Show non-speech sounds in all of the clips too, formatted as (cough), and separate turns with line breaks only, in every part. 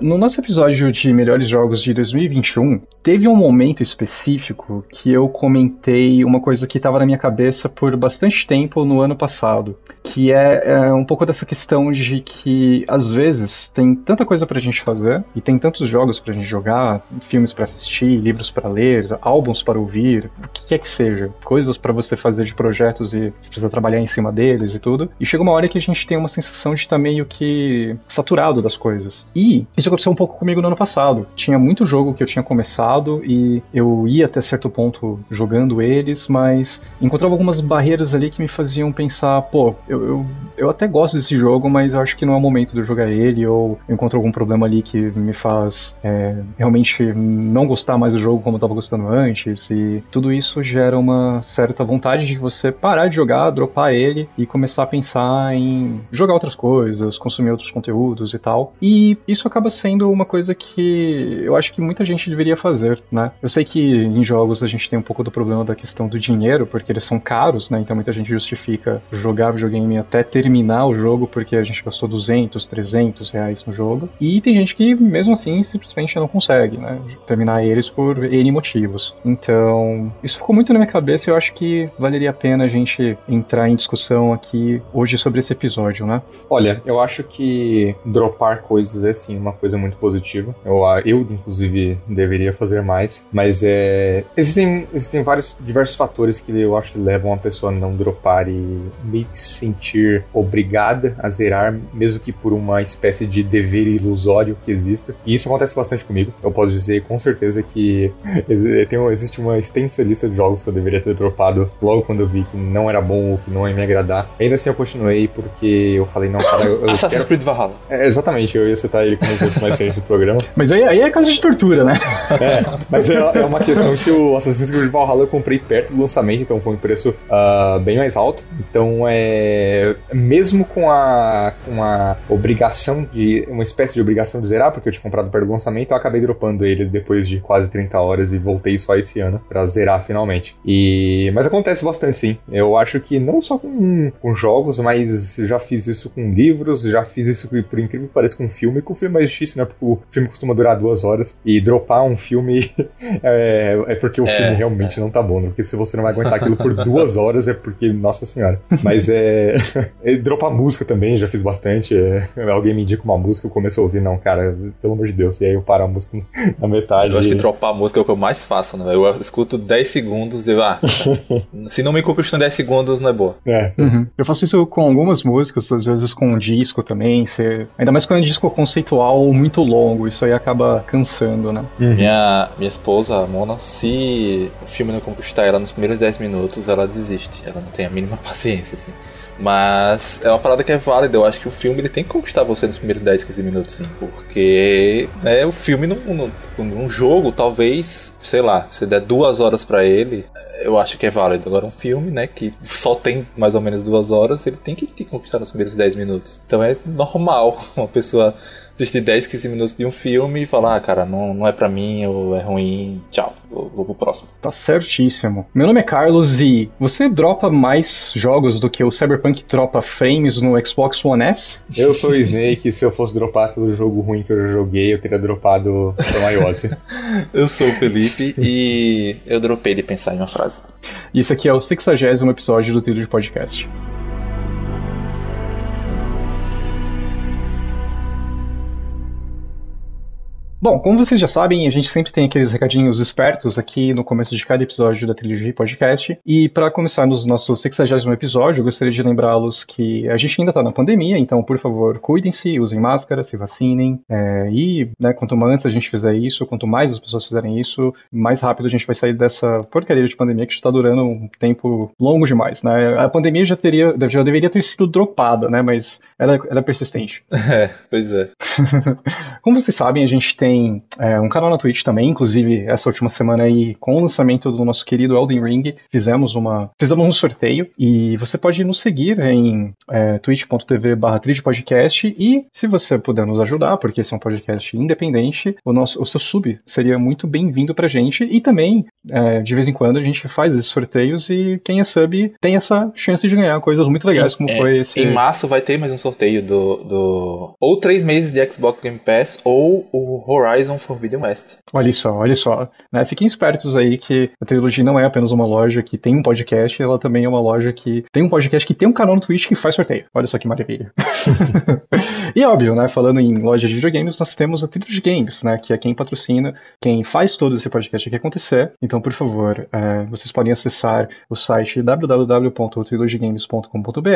no nosso episódio de melhores jogos de 2021, teve um momento específico que eu comentei uma coisa que estava na minha cabeça por bastante tempo no ano passado, que é, é, um pouco dessa questão de que às vezes tem tanta coisa pra gente fazer e tem tantos jogos pra gente jogar, filmes para assistir, livros para ler, álbuns para ouvir, o que quer que seja, coisas para você fazer de projetos e você precisa trabalhar em cima deles e tudo. E chega uma hora que a gente tem uma sensação de estar tá meio que saturado das coisas. E isso aconteceu um pouco comigo no ano passado. Tinha muito jogo que eu tinha começado e eu ia até certo ponto jogando eles, mas encontrava algumas barreiras ali que me faziam pensar, pô, eu, eu, eu até gosto desse jogo, mas eu acho que não é o momento de eu jogar ele, ou eu encontro algum problema ali que me faz é, realmente não gostar mais do jogo como eu estava gostando antes, e tudo isso gera uma certa vontade de você parar de jogar, dropar ele e começar a pensar em jogar outras coisas, consumir outros conteúdos e tal. E isso acaba sendo uma coisa que eu acho que muita gente deveria fazer, né? Eu sei que em jogos a gente tem um pouco do problema da questão do dinheiro, porque eles são caros, né? Então muita gente justifica jogar videogame até terminar o jogo porque a gente gastou 200, 300 reais no jogo. E tem gente que mesmo assim simplesmente não consegue, né? Terminar eles por N motivos. Então, isso ficou muito na minha cabeça e eu acho que valeria a pena a gente entrar em discussão aqui hoje sobre esse episódio, né?
Olha, eu acho que dropar coisas é sim uma coisa muito positiva. Eu, eu inclusive, deveria fazer mais, mas é. Existem, existem vários diversos fatores que eu acho que levam a pessoa a não dropar e meio que se sentir obrigada a zerar, mesmo que por uma espécie de dever ilusório que exista. E isso acontece bastante comigo. Eu posso dizer com certeza que (laughs) tem, existe uma extensa lista de jogos que eu deveria ter dropado logo quando eu vi que não era bom ou que não ia me agradar. Ainda assim eu continuei porque eu falei, não, cara, eu. (coughs)
Assassin's quero... Creed Valhalla.
É, exatamente, eu ia citar ele como (laughs) um mais recente do programa.
Mas aí, aí é caso de tortura, né?
É, mas é, é, uma questão que o Assassin's Creed Valhalla eu comprei perto do lançamento, então foi um preço uh, bem mais alto. Então é. Mesmo com a, com a obrigação de. uma espécie de obrigação de zerar, porque eu tinha comprado perto do lançamento, eu acabei dropando ele depois de quase 30 horas e voltei só esse ano pra zerar finalmente. E. Mas acontece bastante sim. Eu acho que não só com, com jogos, mas já fiz isso com livros, já fiz isso por incrível que pareça com filme. Com filme mais difícil, né? Porque o filme costuma durar duas horas e dropar um filme (laughs) é, é porque o é, filme realmente é. não tá bom, né? Porque se você não vai aguentar aquilo por duas horas é porque, nossa senhora. Mas é. (laughs) é dropar música também, já fiz bastante. É, alguém me indica uma música, eu começo a ouvir, não, cara, pelo amor de Deus. E aí eu paro a música na metade.
Eu acho que dropar a música é o que eu mais faço, né? Eu escuto 10 segundos e ah, (laughs) se não me conquista em 10 segundos, não é boa.
É. Uhum. Eu faço isso com algumas músicas, às vezes com um disco também. Você... Ainda mais quando é um disco conceitual muito longo, isso aí acaba cansando, né?
Uhum. Minha, minha esposa, a Mona, se o filme não conquistar ela nos primeiros 10 minutos, ela desiste. Ela não tem a mínima (laughs) paciência, assim. Mas é uma parada que é válida. Eu acho que o filme ele tem que conquistar você nos primeiros 10, 15 minutos, sim. Porque né, o filme num, num, jogo, talvez, sei lá, se der duas horas para ele, eu acho que é válido. Agora, um filme, né, que só tem mais ou menos duas horas, ele tem que te conquistar nos primeiros 10 minutos. Então é normal (laughs) uma pessoa assistir 10, 15 minutos de um filme e falar, ah, cara, não, não é para mim, ou é ruim, tchau, vou, vou pro próximo.
Tá certíssimo. Meu nome é Carlos e você dropa mais jogos do que o Cyberpunk dropa frames no Xbox One S?
Eu sou o Snake, se eu fosse dropar todo jogo ruim que eu joguei, eu teria dropado o Odyssey. (laughs)
eu sou o Felipe e eu dropei de pensar em uma frase.
Isso aqui é o 60 episódio do Trilho de Podcast. Bom, como vocês já sabem, a gente sempre tem aqueles recadinhos espertos aqui no começo de cada episódio da Trilogia Podcast. E para começar nos nosso 60 episódio, eu gostaria de lembrá-los que a gente ainda está na pandemia, então, por favor, cuidem-se, usem máscara, se vacinem. É, e, né, quanto antes a gente fizer isso, quanto mais as pessoas fizerem isso, mais rápido a gente vai sair dessa porcaria de pandemia que está durando um tempo longo demais, né? A pandemia já, teria, já deveria ter sido dropada, né? Mas ela, ela é persistente. (laughs)
É, pois é. (laughs)
como vocês sabem, a gente tem tem é, um canal na Twitch também, inclusive essa última semana aí, com o lançamento do nosso querido Elden Ring, fizemos uma fizemos um sorteio. E você pode nos seguir em é, twitch.tv barra podcast e se você puder nos ajudar, porque esse é um podcast independente, o, nosso, o seu sub seria muito bem-vindo pra gente. E também, é, de vez em quando, a gente faz esses sorteios e quem é sub tem essa chance de ganhar coisas muito legais, como
É,
foi esse...
Em março vai ter mais um sorteio do, do. Ou três meses de Xbox Game Pass ou o Horizon Forbidden West.
Olha só, olha só. Né? Fiquem espertos aí que a Trilogy não é apenas uma loja que tem um podcast, ela também é uma loja que tem um podcast que tem um canal no Twitch que faz sorteio. Olha só que maravilha. (laughs) e óbvio, né? Falando em loja de videogames, nós temos a Trilogy Games, né? Que é quem patrocina, quem faz todo esse podcast aqui acontecer. Então, por favor, é, vocês podem acessar o site www.trilogygames.com.br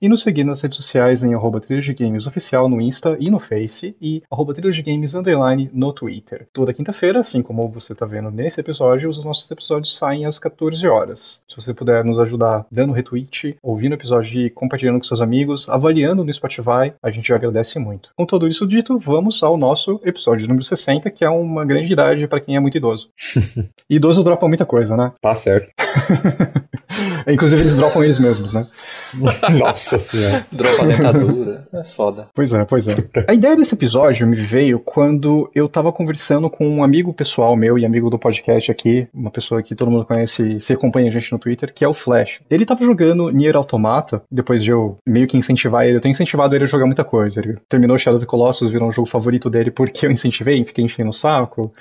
e nos seguir nas redes sociais em arroba Trilogy Games Oficial no Insta e no Face e arroba Trilogy Games Underline no Twitter. Toda quinta-feira, assim como você está vendo nesse episódio, os nossos episódios saem às 14 horas. Se você puder nos ajudar dando retweet, ouvindo o episódio e compartilhando com seus amigos, avaliando no Spotify, a gente já agradece muito. Com tudo isso dito, vamos ao nosso episódio número 60, que é uma grande idade para quem é muito idoso. (laughs) idoso dropa muita coisa, né?
Tá certo. (laughs)
Inclusive eles dropam eles mesmos, né? (laughs)
Nossa senhora.
Dropa a dentadura. É foda.
Pois é, pois é. A ideia desse episódio me veio quando eu tava conversando com um amigo pessoal meu e amigo do podcast aqui, uma pessoa que todo mundo conhece e se acompanha a gente no Twitter, que é o Flash. Ele tava jogando Nier Automata, depois de eu meio que incentivar ele, eu tenho incentivado ele a jogar muita coisa. Ele terminou Shadow of the Colossus, virou um jogo favorito dele porque eu incentivei, fiquei enchendo o saco.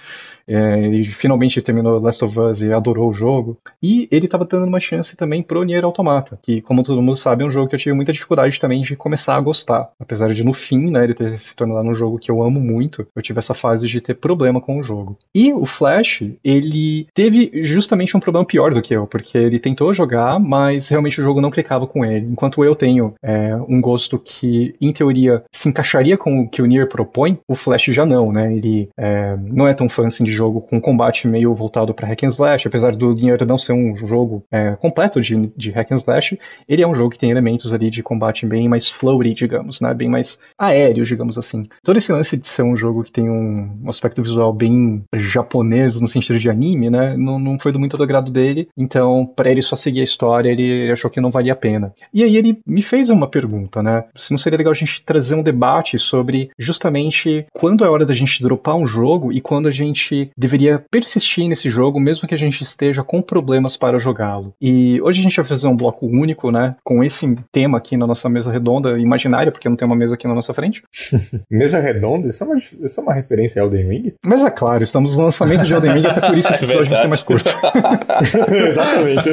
É, ele finalmente terminou Last of Us e adorou o jogo. E ele estava dando uma chance também pro Nier Automata, que, como todo mundo sabe, é um jogo que eu tive muita dificuldade também de começar a gostar. Apesar de, no fim, né, ele ter se tornado um jogo que eu amo muito, eu tive essa fase de ter problema com o jogo. E o Flash, ele teve justamente um problema pior do que eu, porque ele tentou jogar, mas realmente o jogo não clicava com ele. Enquanto eu tenho é, um gosto que, em teoria, se encaixaria com o que o Nier propõe, o Flash já não, né? Ele é, não é tão fã assim de jogo com combate meio voltado para hack and slash, apesar do Nier não ser um jogo é, completo de, de hack and slash, ele é um jogo que tem elementos ali de combate bem mais flowy, digamos, né? Bem mais aéreo, digamos assim. Todo esse lance de ser um jogo que tem um, um aspecto visual bem japonês no sentido de anime, né? Não, não foi do muito do agrado dele, então para ele só seguir a história, ele achou que não valia a pena. E aí ele me fez uma pergunta, né? Se não seria legal a gente trazer um debate sobre justamente quando é hora da gente dropar um jogo e quando a gente deveria persistir nesse jogo, mesmo que a gente esteja com problemas para jogá-lo. E hoje a gente vai fazer um bloco único, né? Com esse tema aqui na nossa mesa redonda, imaginária, porque não tem uma mesa aqui na nossa frente. (laughs)
Mesa redonda? Isso é, uma, isso é uma referência a Elden Ring?
Mas é claro, estamos no lançamento de Elden Ring, até por isso esse (laughs)
É
episódio vai ser mais curto. (laughs)
Exatamente.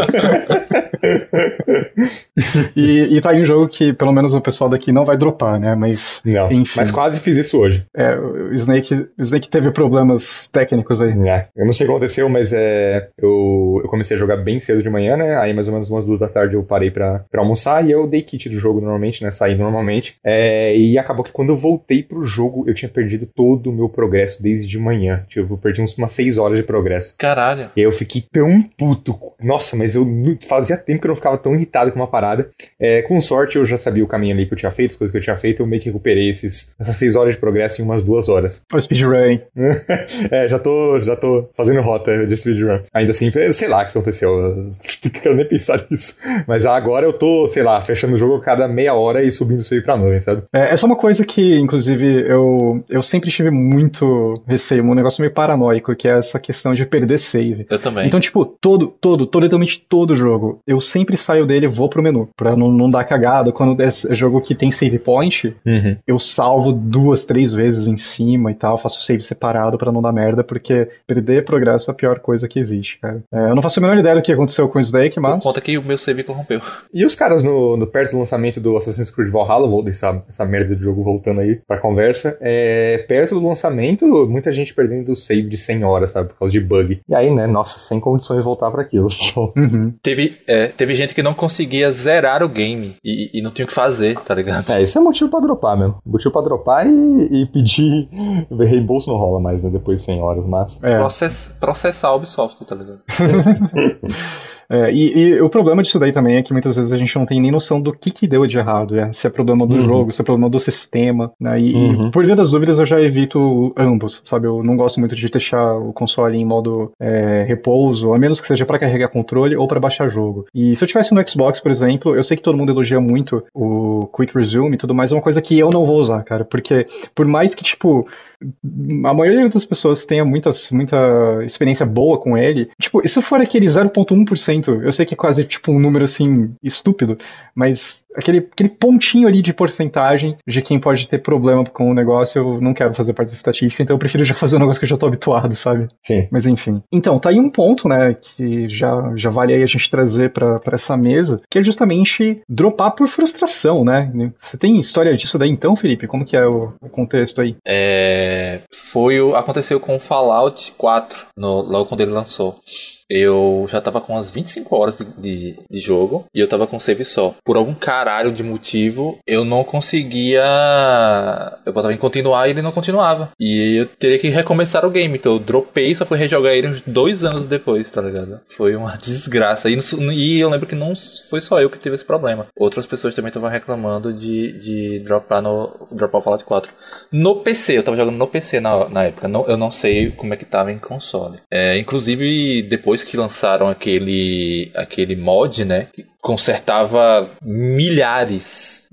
E, e tá aí um jogo que pelo menos o pessoal daqui não vai dropar, né? Mas,
Não,
enfim.
mas quase fiz isso hoje.
É, o Snake, o Snake teve problemas técnicos aí.
É, eu não sei o que aconteceu, mas é, eu, eu comecei a jogar bem cedo de manhã, né? Aí mais ou menos umas duas da tarde eu parei pra, pra almoçar e eu dei kit do jogo normalmente, né? Saí normalmente. É, e acabou que quando eu voltei pro jogo, eu tinha perdido todo o meu progresso desde de manhã. Tipo, eu perdi uns, umas seis horas de progresso.
Caralho.
E aí eu fiquei tão puto. Nossa, mas eu fazia tempo que eu não ficava tão irritado com uma parada. É, com sorte, eu já sabia o caminho ali que eu tinha feito, as coisas que eu tinha feito, eu meio que recuperei esses, essas seis horas de progresso em umas duas horas.
O speedrun. (laughs)
é, já tô, já tô fazendo rota de speedrun. Ainda assim, sei lá o que aconteceu. (laughs) Eu nem pensar nisso. Mas agora eu tô, sei lá, fechando o jogo a cada meia hora e subindo isso aí pra nuvem, sabe?
É, é só uma coisa que, inclusive, eu, eu sempre tive muito receio, um negócio meio paranoico, que é essa questão de perder save.
Eu também.
Então, tipo, todo, todo, totalmente todo jogo, eu sempre saio dele e vou pro menu, pra não, não dar cagada. Quando é jogo que tem save point,
Uhum.
eu salvo duas, três vezes em cima e tal, faço save separado pra não dar merda, porque perder progresso é a pior coisa que existe, cara. É, eu não faço a menor ideia do que aconteceu com o Snake,
Por
mas...
conta que o meu save corrompeu.
E os caras no, no perto do lançamento do Assassin's Creed Valhalla, vou deixar essa merda de jogo voltando aí pra conversa, é, perto do lançamento, muita gente perdendo o save de 100 horas, sabe, por causa de bug. E aí, né, nossa, sem condições de voltar pra aquilo. Então,
Uhum.
Teve, é, teve gente que não conseguia zerar o game e, e não tinha o que fazer, tá ligado?
é, isso é motivo pra dropar mesmo. Motivo pra dropar e, e pedir (laughs) reembolso não rola mais, né, depois de 100 horas, mas...
É.
Process, processar a Ubisoft, tá ligado? (laughs)
É, e, e, o problema disso daí também é que muitas vezes a gente não tem nem noção do que, que deu de errado, né? se é problema do uhum. jogo, se é problema do sistema, né? E, uhum. e, por via das dúvidas eu já evito ambos, sabe? Eu não gosto muito de deixar o console em modo é, repouso, a menos que seja para carregar controle ou para baixar jogo. E se eu tivesse no Xbox, por exemplo, eu sei que todo mundo elogia muito o Quick Resume e tudo mais, é uma coisa que eu não vou usar, cara, porque por mais que, tipo, a maioria das pessoas tenha muitas, muita experiência boa com ele. Tipo, se for aquele 0.1%, eu sei que é quase tipo um número assim estúpido, mas aquele, aquele pontinho ali de porcentagem de quem pode ter problema com o negócio, eu não quero fazer parte dessa estatística, então eu prefiro já fazer um negócio que eu já tô habituado, sabe?
Sim.
Mas enfim. Então, tá aí um ponto, né, que já, já vale aí a gente trazer para essa mesa, que é justamente dropar por frustração, né? Você tem história disso daí então, Felipe? Como que é o, o contexto aí?
É, foi o, aconteceu com o Fallout 4, no, logo quando ele lançou. Eu já tava com umas 25 horas de, de, de, jogo e eu tava com save só. Por algum caralho de motivo, eu não conseguia. Eu botava em continuar e ele não continuava. E eu teria que recomeçar o game. Então eu dropei e só fui rejogar ele uns dois anos depois, tá ligado? Foi uma (laughs) desgraça. E, e eu lembro que não foi só eu que tive esse problema. Outras pessoas também estavam reclamando de, de dropar no dropar o Fallout 4. No PC, eu tava jogando no PC na, na época. Não, eu não sei como é que tava em console. É, inclusive, depois depois que lançaram aquele, aquele mod, né? Que consertava milhares,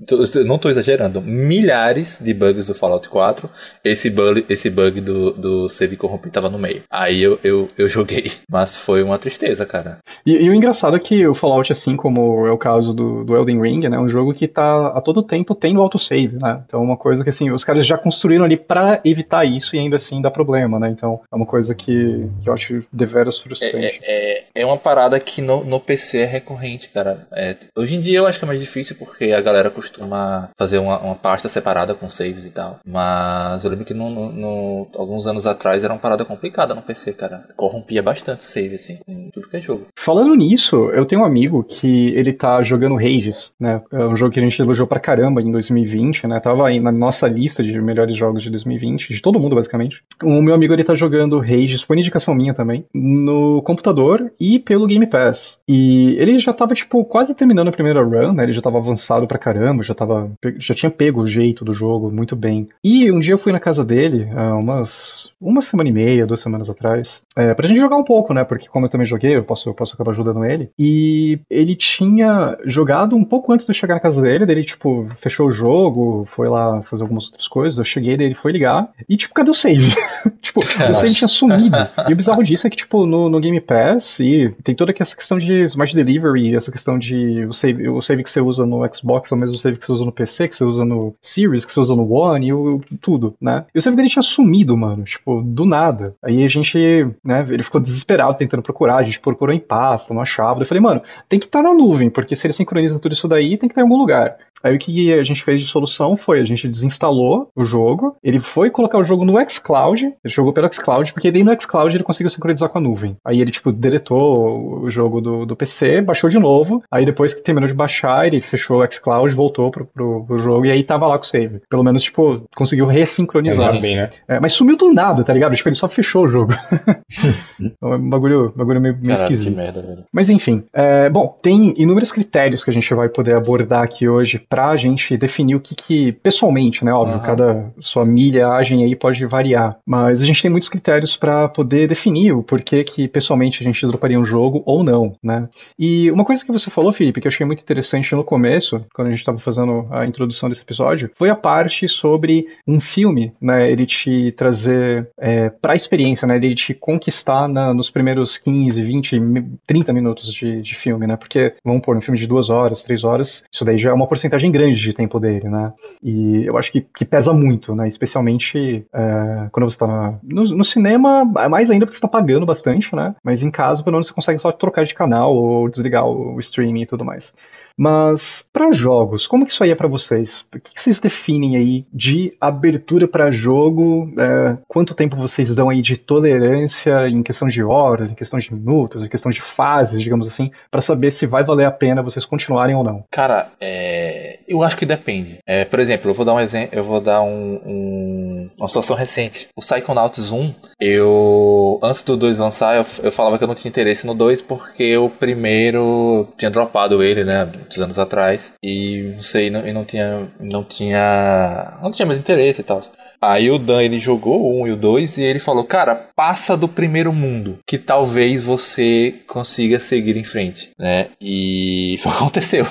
não estou exagerando, milhares de bugs do Fallout 4. Esse bug, esse bug do, do save corrompido tava no meio. Aí eu, eu, eu joguei, mas foi uma tristeza, cara.
E, e, o engraçado é que o Fallout, assim como é o caso do, do Elden Ring, né, é um jogo que tá a todo tempo tendo autosave, né? Então é uma coisa que assim, os caras já construíram ali para evitar isso e ainda assim dá problema, né? Então é uma coisa que, que eu acho deveras frustrante.
É, é, é uma parada que no, no PC é recorrente, cara. É, hoje em dia eu acho que é mais difícil porque a galera costuma fazer uma, uma pasta separada com saves e tal. Mas eu lembro que no, no, no, alguns anos atrás era uma parada complicada no PC, cara. Corrompia bastante save, assim, em tudo que é jogo.
Falando nisso, eu tenho um amigo que ele tá jogando Rages, né? É um jogo que a gente elogiou pra caramba em 2020, né? Tava aí na nossa lista de melhores jogos de 2020, de todo mundo, basicamente. O meu amigo, ele tá jogando Rages, por indicação minha também, no computador e pelo Game Pass. E ele já tava, tipo, quase terminando a primeira run, né? Ele já tava avançado pra caramba, já tava. Já tinha pego o jeito do jogo muito bem. E um dia eu fui na casa dele, umas. Uma semana e meia, duas semanas atrás, é, pra gente jogar um pouco, né? Porque como eu também joguei, eu posso, eu posso acabar ajudando ele. E ele tinha jogado um pouco antes de eu chegar na casa dele, dele, tipo, fechou o jogo, foi lá fazer algumas outras coisas. Eu cheguei, dele foi ligar. E, tipo, cadê o save? (laughs) tipo, o save tinha sumido. E o bizarro disso é que, tipo, no, no Game Pass, e tem toda essa questão de Smart Delivery, essa questão de o save, o save que você usa no Xbox é o mesmo save que você usa no PC, que você usa no Series, que você usa no One, e o, tudo, né? E o save dele tinha sumido, mano, tipo, do nada. Aí a gente, né, ele ficou desesperado tentando procurar, a gente procurou em pasta, não achava. Eu falei, mano, tem que estar tá na nuvem, porque se ele sincroniza tudo isso daí, tem que estar tá em algum lugar. Aí o que a gente fez de solução foi, a gente desinstalou o jogo, ele foi colocar o jogo no xCloud, ele jogou pelo xCloud, porque daí no xCloud ele conseguiu sincronizar com a nuvem. Aí ele, tipo, deletou o jogo do, do PC, baixou de novo, aí depois que terminou de baixar, ele fechou o xCloud, voltou pro, pro, pro jogo, e aí tava lá com o save. Pelo menos, tipo, conseguiu ressincronizar.
Bem, né?
É, mas sumiu do nada, tá ligado? Tipo, ele só fechou o jogo. (laughs) é um bagulho, bagulho meio, meio Caralho, esquisito.
Merda.
Mas enfim, é, bom, tem inúmeros critérios que a gente vai poder abordar aqui hoje pra gente definir o que, que pessoalmente, né? Óbvio, uhum. cada sua milhagem aí pode variar. Mas a gente tem muitos critérios para poder definir o porquê que pessoalmente a gente droparia um jogo ou não, né? E uma coisa que você falou, Felipe, que eu achei muito interessante no começo, quando a gente estava fazendo a introdução desse episódio, foi a parte sobre um filme, né? Ele te trazer é, pra experiência, né? Ele te conquistar na, nos primeiros 15, 20, 30 minutos de, de filme, né? Porque, vamos pôr, um filme de duas horas, três horas, isso daí já é uma porcentagem grande de tempo dele, né? E eu acho que, que pesa muito, né? Especialmente é, quando você está no, no, cinema, mais ainda porque você está pagando bastante, né? Mas em casa, pelo menos você consegue só trocar de canal ou desligar o streaming e tudo mais. Mas para jogos, como que isso aí é para vocês? O que, vocês definem aí de abertura para jogo? É, quanto tempo vocês dão aí de tolerância em questão de horas, em questão de minutos, em questão de fases, digamos assim, para saber se vai valer a pena vocês continuarem ou não?
Cara, é... eu acho que depende. É, por exemplo, eu vou dar um exemplo, eu vou dar um, um um, uma situação recente. O Psychonauts 1, eu. Antes do 2 lançar, eu, eu falava que eu não tinha interesse no 2 porque o primeiro tinha dropado ele, né? Muitos anos atrás. E não sei, não, e não tinha. Não tinha. Não tinha mais interesse e tal. Aí o Dan ele jogou o 1 e o 2 e ele falou: Cara, passa do primeiro mundo, que talvez você consiga seguir em frente, né? E (laughs) foi o que aconteceu.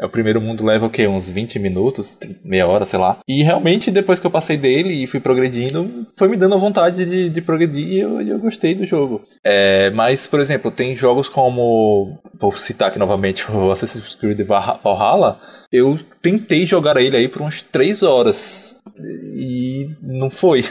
É, o primeiro mundo leva o quê? Uns 20 minutos, meia hora, sei lá. E realmente, depois que eu passei dele e fui progredindo, foi me dando a vontade de, de progredir e eu, eu gostei do jogo. É, mas, por exemplo, tem jogos como. Vou citar aqui novamente (laughs) o Assassin's Creed Valhalla. Eu tentei jogar ele aí por umas 3 horas e não foi.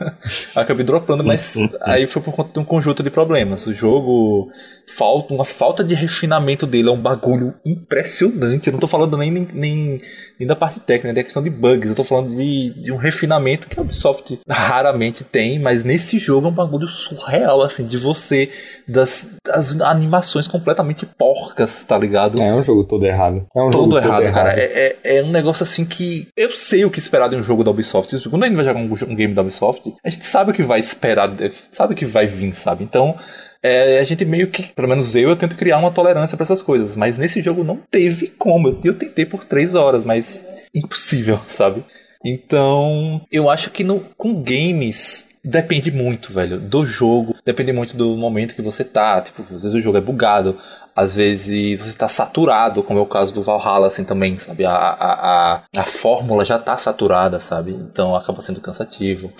(laughs) Acabei dropando, mas aí foi por conta de um conjunto de problemas. O jogo falta uma falta de refinamento dele é um bagulho impressionante. Eu não tô falando nem, nem, nem da parte técnica, da questão de bugs. Eu tô falando de, de um refinamento que a Ubisoft raramente tem, mas nesse jogo é um bagulho surreal, assim, de você, das, das animações completamente porcas, tá ligado?
É, é um jogo todo errado. É um
todo
jogo
errado,
todo
cara.
errado.
É, é, é um negócio assim que eu sei o que esperar de um jogo da Ubisoft. Quando a gente vai jogar um, um game da Ubisoft, a gente sabe o que vai esperar, sabe o que vai vir, sabe? Então, é, a gente meio que, pelo menos eu, eu tento criar uma tolerância para essas coisas. Mas nesse jogo não teve como. Eu, eu tentei por três horas, mas impossível, (laughs) sabe? Então, eu acho que no, com games depende muito, velho, do jogo, depende muito do momento que você tá. Tipo, às vezes o jogo é bugado, às vezes você tá saturado, como é o caso do Valhalla, assim também, sabe? A, a, a, a fórmula já tá saturada, sabe? Então acaba sendo cansativo.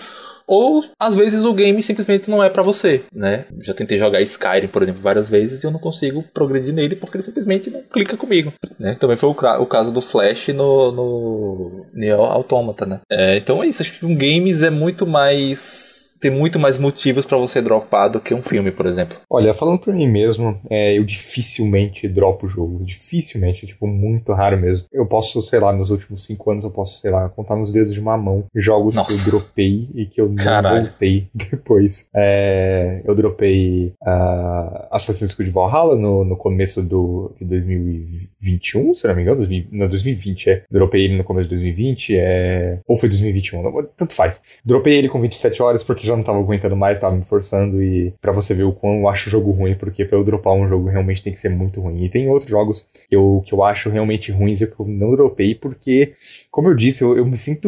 Ou às vezes o game simplesmente não é para você, né? Já tentei jogar Skyrim, por exemplo, várias vezes e eu não consigo progredir nele porque ele simplesmente não clica comigo, né? Também foi o, o caso do Flash no, no Neo Automata, né? É, então é isso, acho que um games é muito mais tem muito mais motivos para você dropar do que um filme, por exemplo.
Olha, falando por mim mesmo, é, eu dificilmente dropo o jogo. Dificilmente, tipo, muito raro mesmo. Eu posso, sei lá, nos últimos cinco anos, eu posso, sei lá, contar nos dedos de uma mão jogos
Nossa.
que eu dropei e que eu não
Caralho.
voltei (laughs) depois. É, eu dropei uh, Assassin's Creed Valhalla no, no começo do, de 2021, se não me engano, 2000, não, 2020, é. Dropei ele no começo de 2020, é, ou foi 2021, não, tanto faz. Dropei ele com 27 horas porque já não tava aguentando mais, tava me forçando e pra você ver o quão eu acho o jogo ruim, porque pra eu dropar um jogo realmente tem que ser muito ruim. E tem outros jogos que eu, que eu acho realmente ruins e que eu não dropei porque, como eu disse, eu, eu me sinto.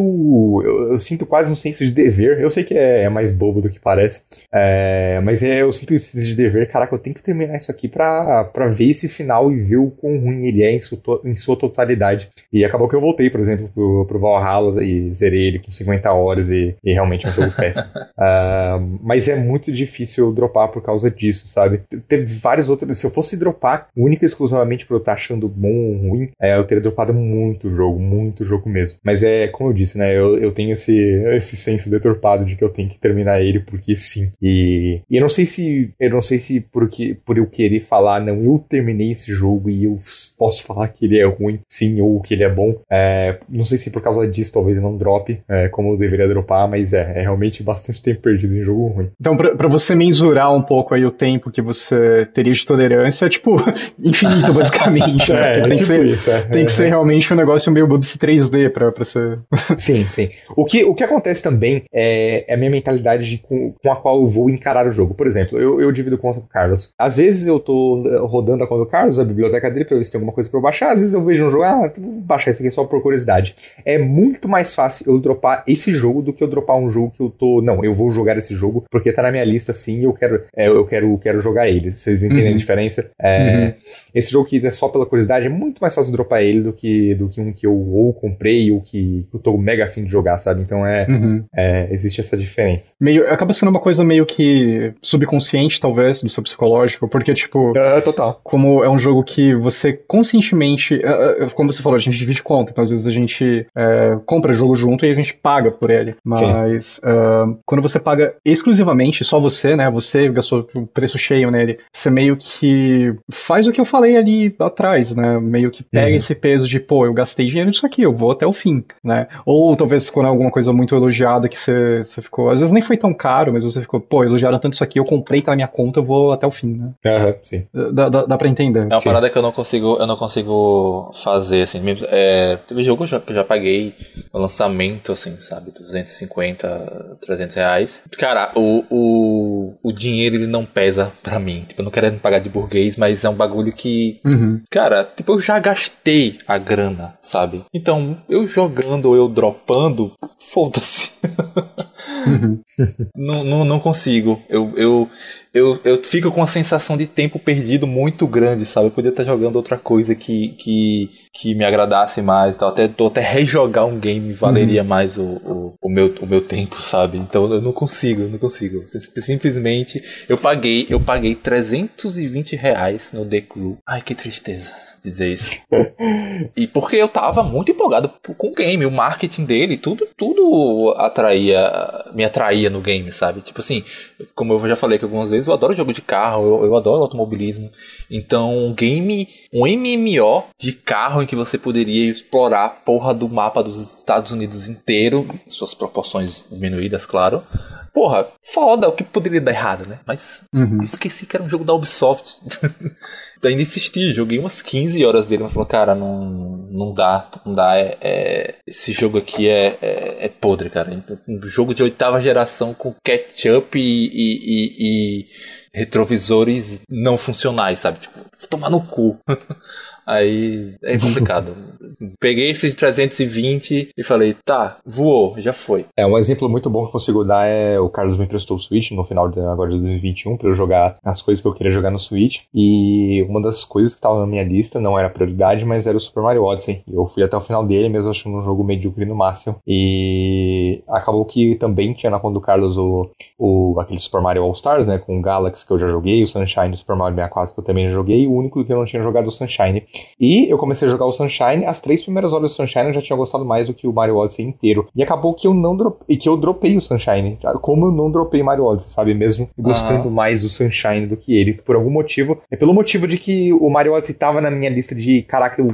Eu, eu sinto quase um senso de dever. Eu sei que é, é mais bobo do que parece, é, mas é, eu sinto esse senso de dever. Caraca, eu tenho que terminar isso aqui pra, pra ver esse final e ver o quão ruim ele é em to- em sua totalidade. E acabou que eu voltei, por exemplo, pro, pro Valhalla e zerei ele com 50 horas e, e realmente é um jogo péssimo. (laughs) Ah, mas é muito difícil eu dropar por causa disso, sabe? Te- Teve vários outros. Se eu fosse dropar única e exclusivamente por eu estar achando bom ou ruim, é, eu teria dropado muito jogo, muito jogo mesmo. Mas é, como eu disse, né? Eu, eu tenho esse, esse senso deturpado de que eu tenho que terminar ele porque sim. E, e eu não sei se. Eu não sei se porque, por eu querer falar, não, eu terminei esse jogo e eu posso falar que ele é ruim, sim, ou que ele é bom. É, não sei se por causa disso talvez eu não drope, é, como eu deveria dropar, mas é, é realmente bastante tempo perdido em jogo ruim.
Então, pra, pra você mensurar um pouco aí o tempo que você teria de tolerância, é tipo (laughs) infinito, basicamente. né? (laughs)
É,
tem,
é
que
tipo
ser,
isso. É,
tem que
é,
ser realmente um negócio meio Bubsy 3D pra, pra ser. (laughs)
Sim, sim. O que, o que acontece também é, é a minha mentalidade de, com, com a qual eu vou encarar o jogo. Por exemplo, eu, eu divido conta com o Carlos. Às vezes eu tô rodando a conta do Carlos, a biblioteca dele, pra ver se tem alguma coisa pra eu baixar. Às vezes eu vejo um jogo, ah, vou baixar isso aqui só por curiosidade. É muito mais fácil eu dropar esse jogo do que eu dropar um jogo que eu tô. Não, eu vou jogar esse jogo porque tá na minha lista sim e eu quero, é, eu quero, quero jogar ele. Vocês entendem
Uhum.
a diferença? É,
Uhum.
Esse jogo que é só pela curiosidade é muito mais fácil dropar ele do que, do que um que eu ou comprei ou que eu tô mega afim de jogar, sabe? Então é,
Uhum.
é, existe essa diferença.
Meio, acaba sendo uma coisa meio que subconsciente, talvez, do seu psicológico, porque, tipo,
É, total.
como é um jogo que você conscientemente, é, é, como você falou, a gente divide conta, então às vezes a gente é, compra jogo junto e a gente paga por ele. Mas é, quando você você paga exclusivamente, só você, né? Você gastou o preço cheio nele. Você meio que faz o que eu falei ali atrás, né? Meio que pega uhum. esse peso de, pô, eu gastei dinheiro nisso aqui, eu vou até o fim, né? Ou talvez quando é alguma coisa muito elogiada que você, você ficou. Às vezes nem foi tão caro, mas você ficou, pô, elogiaram tanto isso aqui, eu comprei, tá na minha conta, eu vou até o fim, né?
Uhum, sim.
Dá, dá, dá pra entender.
É uma sim. parada que eu não consigo, eu não consigo fazer, assim. Mesmo, é, teve jogo que eu já, que eu já paguei no lançamento, assim, sabe? 250, 300 reais. Cara, o, o, o dinheiro ele não pesa pra mim. Tipo, eu não quero pagar de burguês, mas é um bagulho que. Uhum. Cara, tipo, eu já gastei a grana, sabe? Então, eu jogando ou eu dropando, foda-se. (laughs) Não, não, não consigo. Eu, eu, eu, eu fico com uma sensação de tempo perdido muito grande, sabe? Eu podia estar jogando outra coisa que, que, que me agradasse mais tal. Até, até rejogar um game valeria uhum. mais o, o, o, meu, o meu tempo, sabe? Então eu não consigo, eu não consigo. Simplesmente eu paguei, eu paguei 320 reais no The Crew. Ai, que tristeza dizer isso. e porque eu tava muito empolgado com o game, o marketing dele, tudo, tudo atraía, me atraía no game, sabe? Tipo assim, como eu já falei aqui algumas vezes, eu adoro jogo de carro, eu, eu adoro automobilismo. Então, um game, um MMO de carro em que você poderia explorar a porra do mapa dos Estados Unidos inteiro, suas proporções diminuídas, claro porra, foda, o que poderia dar errado, né? Mas uhum. esqueci que era um jogo da Ubisoft. (laughs) ainda insisti, joguei umas 15 horas dele, mas falou, cara, não, não dá, não dá. É, é esse jogo aqui é, é, é, podre, cara. Um jogo de oitava geração com ketchup e, e, e, e retrovisores não funcionais, sabe? Tipo, tomar no cu. (laughs) Aí é complicado. (laughs) Peguei esses 320 e falei, tá, voou, já foi.
É, um exemplo muito bom que eu consigo dar é o Carlos me emprestou o Switch no final de agora de 2021 para eu jogar as coisas que eu queria jogar no Switch. E uma das coisas que tava na minha lista, não era prioridade, mas era o Super Mario Odyssey. Eu fui até o final dele, mesmo achando um jogo medíocre no máximo. E acabou que também tinha na conta do Carlos o, o aquele Super Mario All Stars, né, com o Galaxy que eu já joguei, o Sunshine, o Super Mario 64 que eu também já joguei, o único que eu não tinha jogado o Sunshine. E eu comecei a jogar o Sunshine, as três primeiras horas do Sunshine eu já tinha gostado mais do que o Mario Odyssey inteiro. E acabou que eu não dropei, que eu dropei o Sunshine. Como eu não dropei Mario Odyssey, sabe? Mesmo gostando uhum. mais do Sunshine do que ele. Por algum motivo. É pelo motivo de que o Mario Odyssey tava na minha lista de, caraca, eu,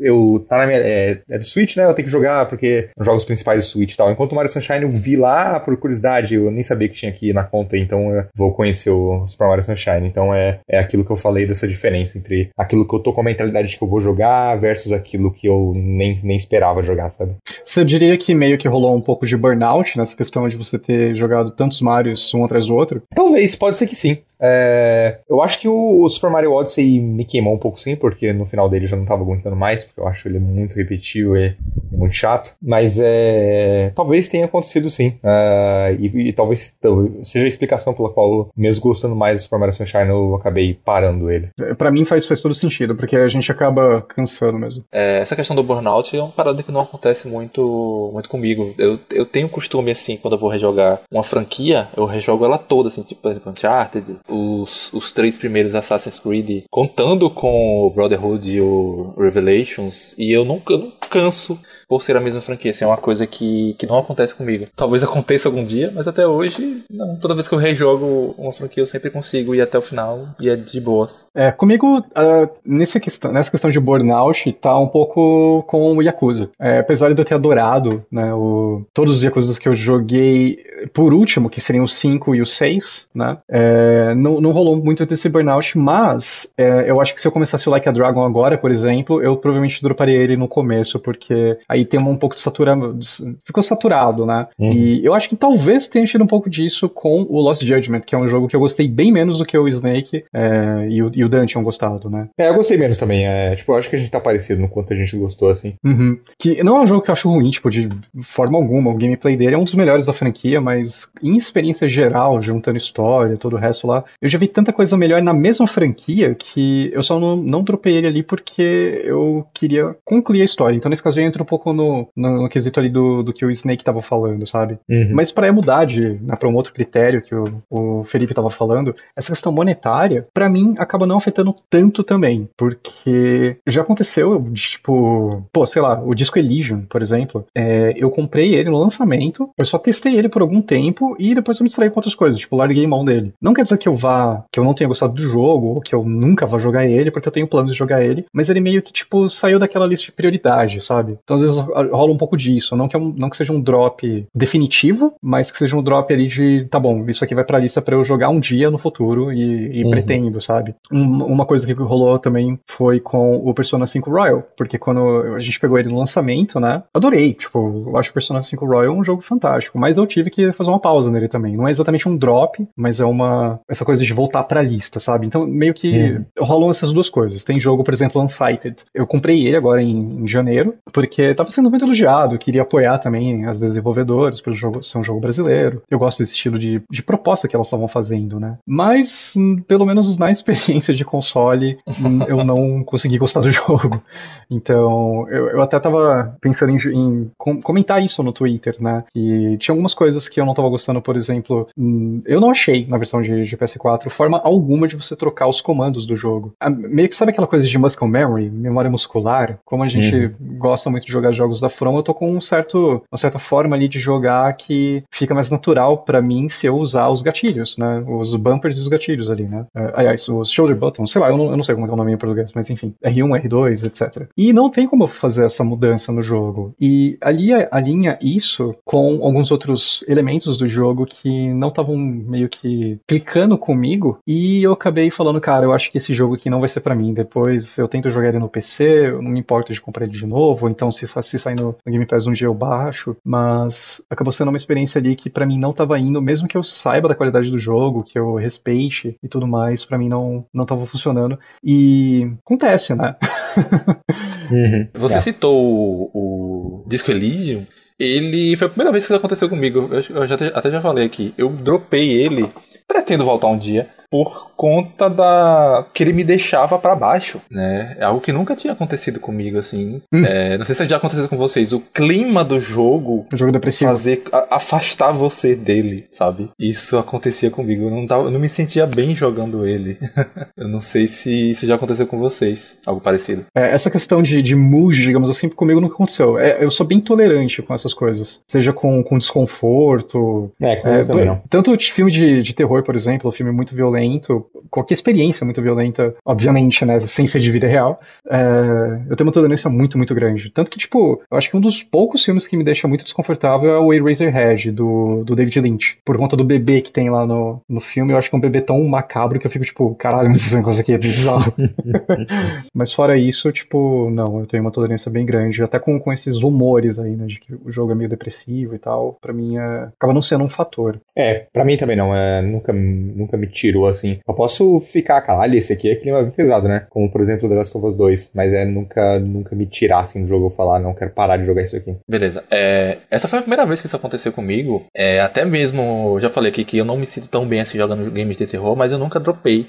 eu tá na minha. É, é do Switch, né? Eu tenho que jogar porque os jogos principais do Switch e tal. Enquanto o Mario Sunshine eu vi lá por curiosidade, eu nem sabia que tinha aqui na conta, então eu vou conhecer o Super Mario Sunshine. Então é, é aquilo que eu falei dessa diferença entre aquilo que eu tô com a mentalidade de que eu vou jogar versus aquilo que eu nem, nem esperava jogar, sabe?
Você diria que meio que rolou um pouco de burnout nessa questão de você ter jogado tantos Marios um atrás do outro?
Talvez, pode ser que sim. É, eu acho que o, o, Super Mario Odyssey me queimou um pouco sim, porque no final dele eu já não tava aguentando mais, porque eu acho ele muito repetitivo e muito chato. Mas é, talvez tenha acontecido sim. Uh, e, e, talvez seja a explicação pela qual, mesmo gostando mais do Super Mario Sunshine, eu acabei parando ele.
É, para mim faz, faz todo sentido, porque a gente acaba cansando mesmo.
É, essa questão do burnout é uma parada que não acontece muito, muito comigo. Eu, eu tenho costume, assim, quando eu vou rejogar uma franquia, eu rejogo ela toda, assim, tipo, por exemplo, Uncharted, os, os três primeiros Assassin's Creed, contando com o Brotherhood e o Revelations, e eu nunca canso por ser a mesma franquia. Assim, é uma coisa que, que não acontece comigo. Talvez aconteça algum dia, mas até hoje, não. Toda vez que eu rejogo uma franquia, eu sempre consigo ir até o final e é de boas.
É, comigo, uh, nessa, questão, nessa questão de burnout, tá um pouco com o Yakuza. É, apesar de eu ter adorado né, o, todos os Yakuza que eu joguei, por último, que seriam os 5 e os 6, né? É, não, não rolou muito desse burnout, mas é, eu acho que se eu começasse o Like a Dragon agora, por exemplo, eu provavelmente droparia ele no começo, porque aí tem um pouco de saturado, ficou saturado, né? Uhum. E eu acho que talvez tenha tido um pouco disso com o Lost Judgment, que é um jogo que eu gostei bem menos do que o Snake é, e, o, e o Dan tinham gostado, né?
É, eu gostei menos também. É, tipo, eu acho que a gente tá parecido no quanto a gente gostou, assim.
Uhum. Que não é um jogo que eu acho ruim, tipo, de forma alguma. O gameplay dele é um dos melhores da franquia, mas em experiência geral, juntando história, todo o resto lá, eu já vi tanta coisa melhor na mesma franquia que eu só não, não dropei ele ali porque eu queria concluir a história. Então nesse caso eu entro um pouco no, no, no quesito ali do, do que o Snake tava falando, sabe?
Uhum.
Mas para mudar de, né, para um outro critério que o, o Felipe tava falando, essa questão monetária, para mim, acaba não afetando tanto também, porque já aconteceu, tipo, pô, sei lá, o disco Elysium, por exemplo, é, eu comprei ele no lançamento, eu só testei ele por algum tempo e depois eu me distraí com outras coisas, tipo, larguei mão dele. Não quer dizer que eu vá, que eu não tenha gostado do jogo, ou que eu nunca vá jogar ele, porque eu tenho planos de jogar ele, mas ele meio que, tipo, saiu daquela lista de prioridade, sabe? Então às vezes rola um pouco disso, não que, é um, não que seja um drop definitivo, mas que seja um drop ali de, tá bom, isso aqui vai pra lista para eu jogar um dia no futuro e, e uhum. pretendo, sabe? Um, uma coisa que rolou também foi com o Persona 5 Royal, porque quando a gente pegou ele no lançamento, né? Adorei, tipo, eu acho o Persona 5 Royal um jogo fantástico, mas eu tive que fazer uma pausa nele também. Não é exatamente um drop, mas é uma essa coisa de voltar pra lista, sabe? Então meio que uhum. rolam essas duas coisas. Tem jogo, por exemplo, Unsighted. Eu comprei ele agora em, em janeiro, porque tava sendo muito elogiado, eu queria apoiar também as desenvolvedoras para ser um jogo brasileiro. Eu gosto desse estilo de, de proposta que elas estavam fazendo, né? Mas, hum, pelo menos na experiência de console, hum, eu não consegui gostar do (laughs) jogo. Então, eu, eu até tava pensando em, em, comentar isso no Twitter, né? E tinha algumas coisas que eu não tava gostando, por exemplo, hum, eu não achei na versão de, de PS4 forma alguma de você trocar os comandos do jogo. A, meio que sabe aquela coisa de muscle memory, memória muscular? Como a gente uhum. Gosta muito de jogar jogos da From, eu tô com um certo, uma certa forma ali de jogar que fica mais natural para mim se eu usar os gatilhos, né? Os bumpers e os gatilhos ali, né? Uh, aliás, os shoulder buttons, sei lá, eu não, eu não sei como é o nome em português, mas enfim, R1, R2, etc. E não tem como fazer essa mudança no jogo. E ali alinha isso com alguns outros elementos do jogo que não estavam meio que clicando comigo e eu acabei falando, cara, eu acho que esse jogo aqui não vai ser para mim. Depois eu tento jogar ele no PC, eu não me importo de comprar ele de novo, ou então se, se sair no, no Game Pass um dia eu baixo, mas acabou sendo uma experiência ali que para mim não tava indo, mesmo que eu saiba da qualidade do jogo, que eu respeite e tudo mais, para mim não, não tava funcionando. E acontece, né? (laughs)
uhum. Você é. citou o, o Disco Elysium, ele foi a primeira vez que isso aconteceu comigo. Eu, eu já, até já falei aqui. Eu dropei ele, pretendo voltar um dia por conta da que ele me deixava para baixo, né? É algo que nunca tinha acontecido comigo assim. Hum. É, não sei se já aconteceu com vocês. O clima do jogo,
o jogo depressivo,
fazer a, afastar você dele, sabe? Isso acontecia comigo. Eu não tava, eu não me sentia bem jogando ele. (laughs) eu não sei se isso já aconteceu com vocês, algo parecido.
É, essa questão de, de mood, digamos assim, comigo nunca aconteceu. É, eu sou bem tolerante com essas coisas, seja com, com desconforto.
É, com é, também.
Tanto filme de, de terror, por exemplo, filme muito violento violento, qualquer experiência muito violenta, obviamente, né, sem ser de vida real, é, eu tenho uma tolerância muito, muito grande. Tanto que, tipo, eu acho que um dos poucos filmes que me deixa muito desconfortável é o Eraserhead, do, do David Lynch. Por conta do bebê que tem lá no, no filme, eu acho que é um bebê tão macabro que eu fico, tipo, caralho, mas essa coisa aqui é bizarro. (laughs) mas fora isso, tipo, não, eu tenho uma tolerância bem grande, até com, com esses humores aí, né, de que o jogo é meio depressivo e tal, pra mim é, acaba não sendo um fator.
É, pra mim também não, é, nunca, nunca me tirou assim. Eu posso ficar, caralho, esse aqui é clima bem pesado, né? Como, por exemplo, The Last of Us 2. Mas é nunca, nunca me tirar, assim, do jogo eu falar, não quero parar de jogar isso aqui.
Beleza. É, essa foi a primeira vez que isso aconteceu comigo. É, até mesmo, já falei aqui que eu não me sinto tão bem assim jogando games de terror, mas eu nunca dropei.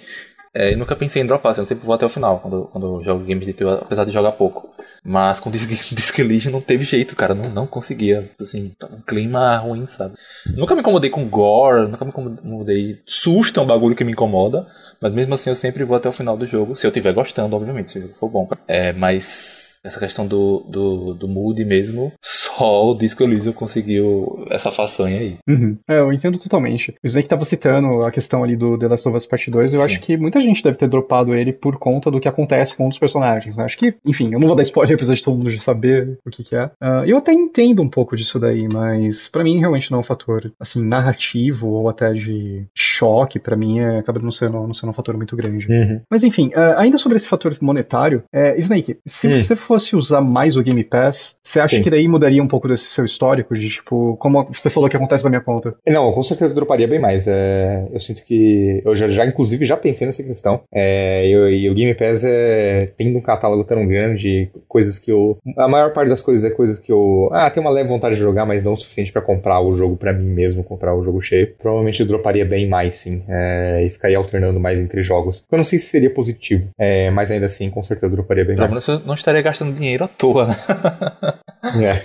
É, e nunca pensei em dropar, assim, eu sempre vou até o final quando, quando eu jogo games de terror, apesar de jogar pouco. Mas com (laughs) Disc, Legion não teve jeito, cara. Não, não conseguia. Assim, tá um clima ruim, sabe? Nunca me incomodei com gore, nunca me incomodei. Susto é um bagulho que me incomoda. Mas mesmo assim eu sempre vou até o final do jogo. Se eu estiver gostando, obviamente, se o jogo for bom. É, mas essa questão do, do, do mood mesmo, só o Disco Elysium conseguiu essa façanha aí.
Uhum. É, eu entendo totalmente. O Snake tava citando a questão ali do The Last of Us Part 2. Eu Sim. acho que muita gente deve ter dropado ele por conta do que acontece com um dos personagens. Né? Acho que, enfim, eu não vou dar spoiler (laughs) apesar de todo mundo já saber o que, que é. Uh, eu até entendo um pouco disso daí, mas para mim realmente não é um fator, assim, narrativo ou até de choque, para mim é, acaba não sendo, não sendo um fator muito grande.
Uhum.
Mas enfim, uh, ainda sobre esse fator monetário, é, Snake, se uhum. você fosse usar mais o Game Pass, você acha Sim. que daí mudaria um pouco desse seu histórico, de tipo, como você falou que acontece na minha conta?
Não, com certeza droparia bem mais. É, eu sinto que. Eu já, já, inclusive, já pensei nessa questão. É, e, o Game Pass é, tendo um catálogo tão grande, coisas que eu. A maior parte das coisas é coisas que eu. Ah, tenho uma leve vontade de jogar, mas não o suficiente para comprar o jogo para mim mesmo, comprar o jogo cheio. Provavelmente eu droparia bem mais, sim. É, e ficaria alternando mais entre jogos. Eu não sei se seria positivo, é, mas ainda assim, com certeza droparia bem
Pelo
mais.
eu não estaria gastando dinheiro à toa, né?
É.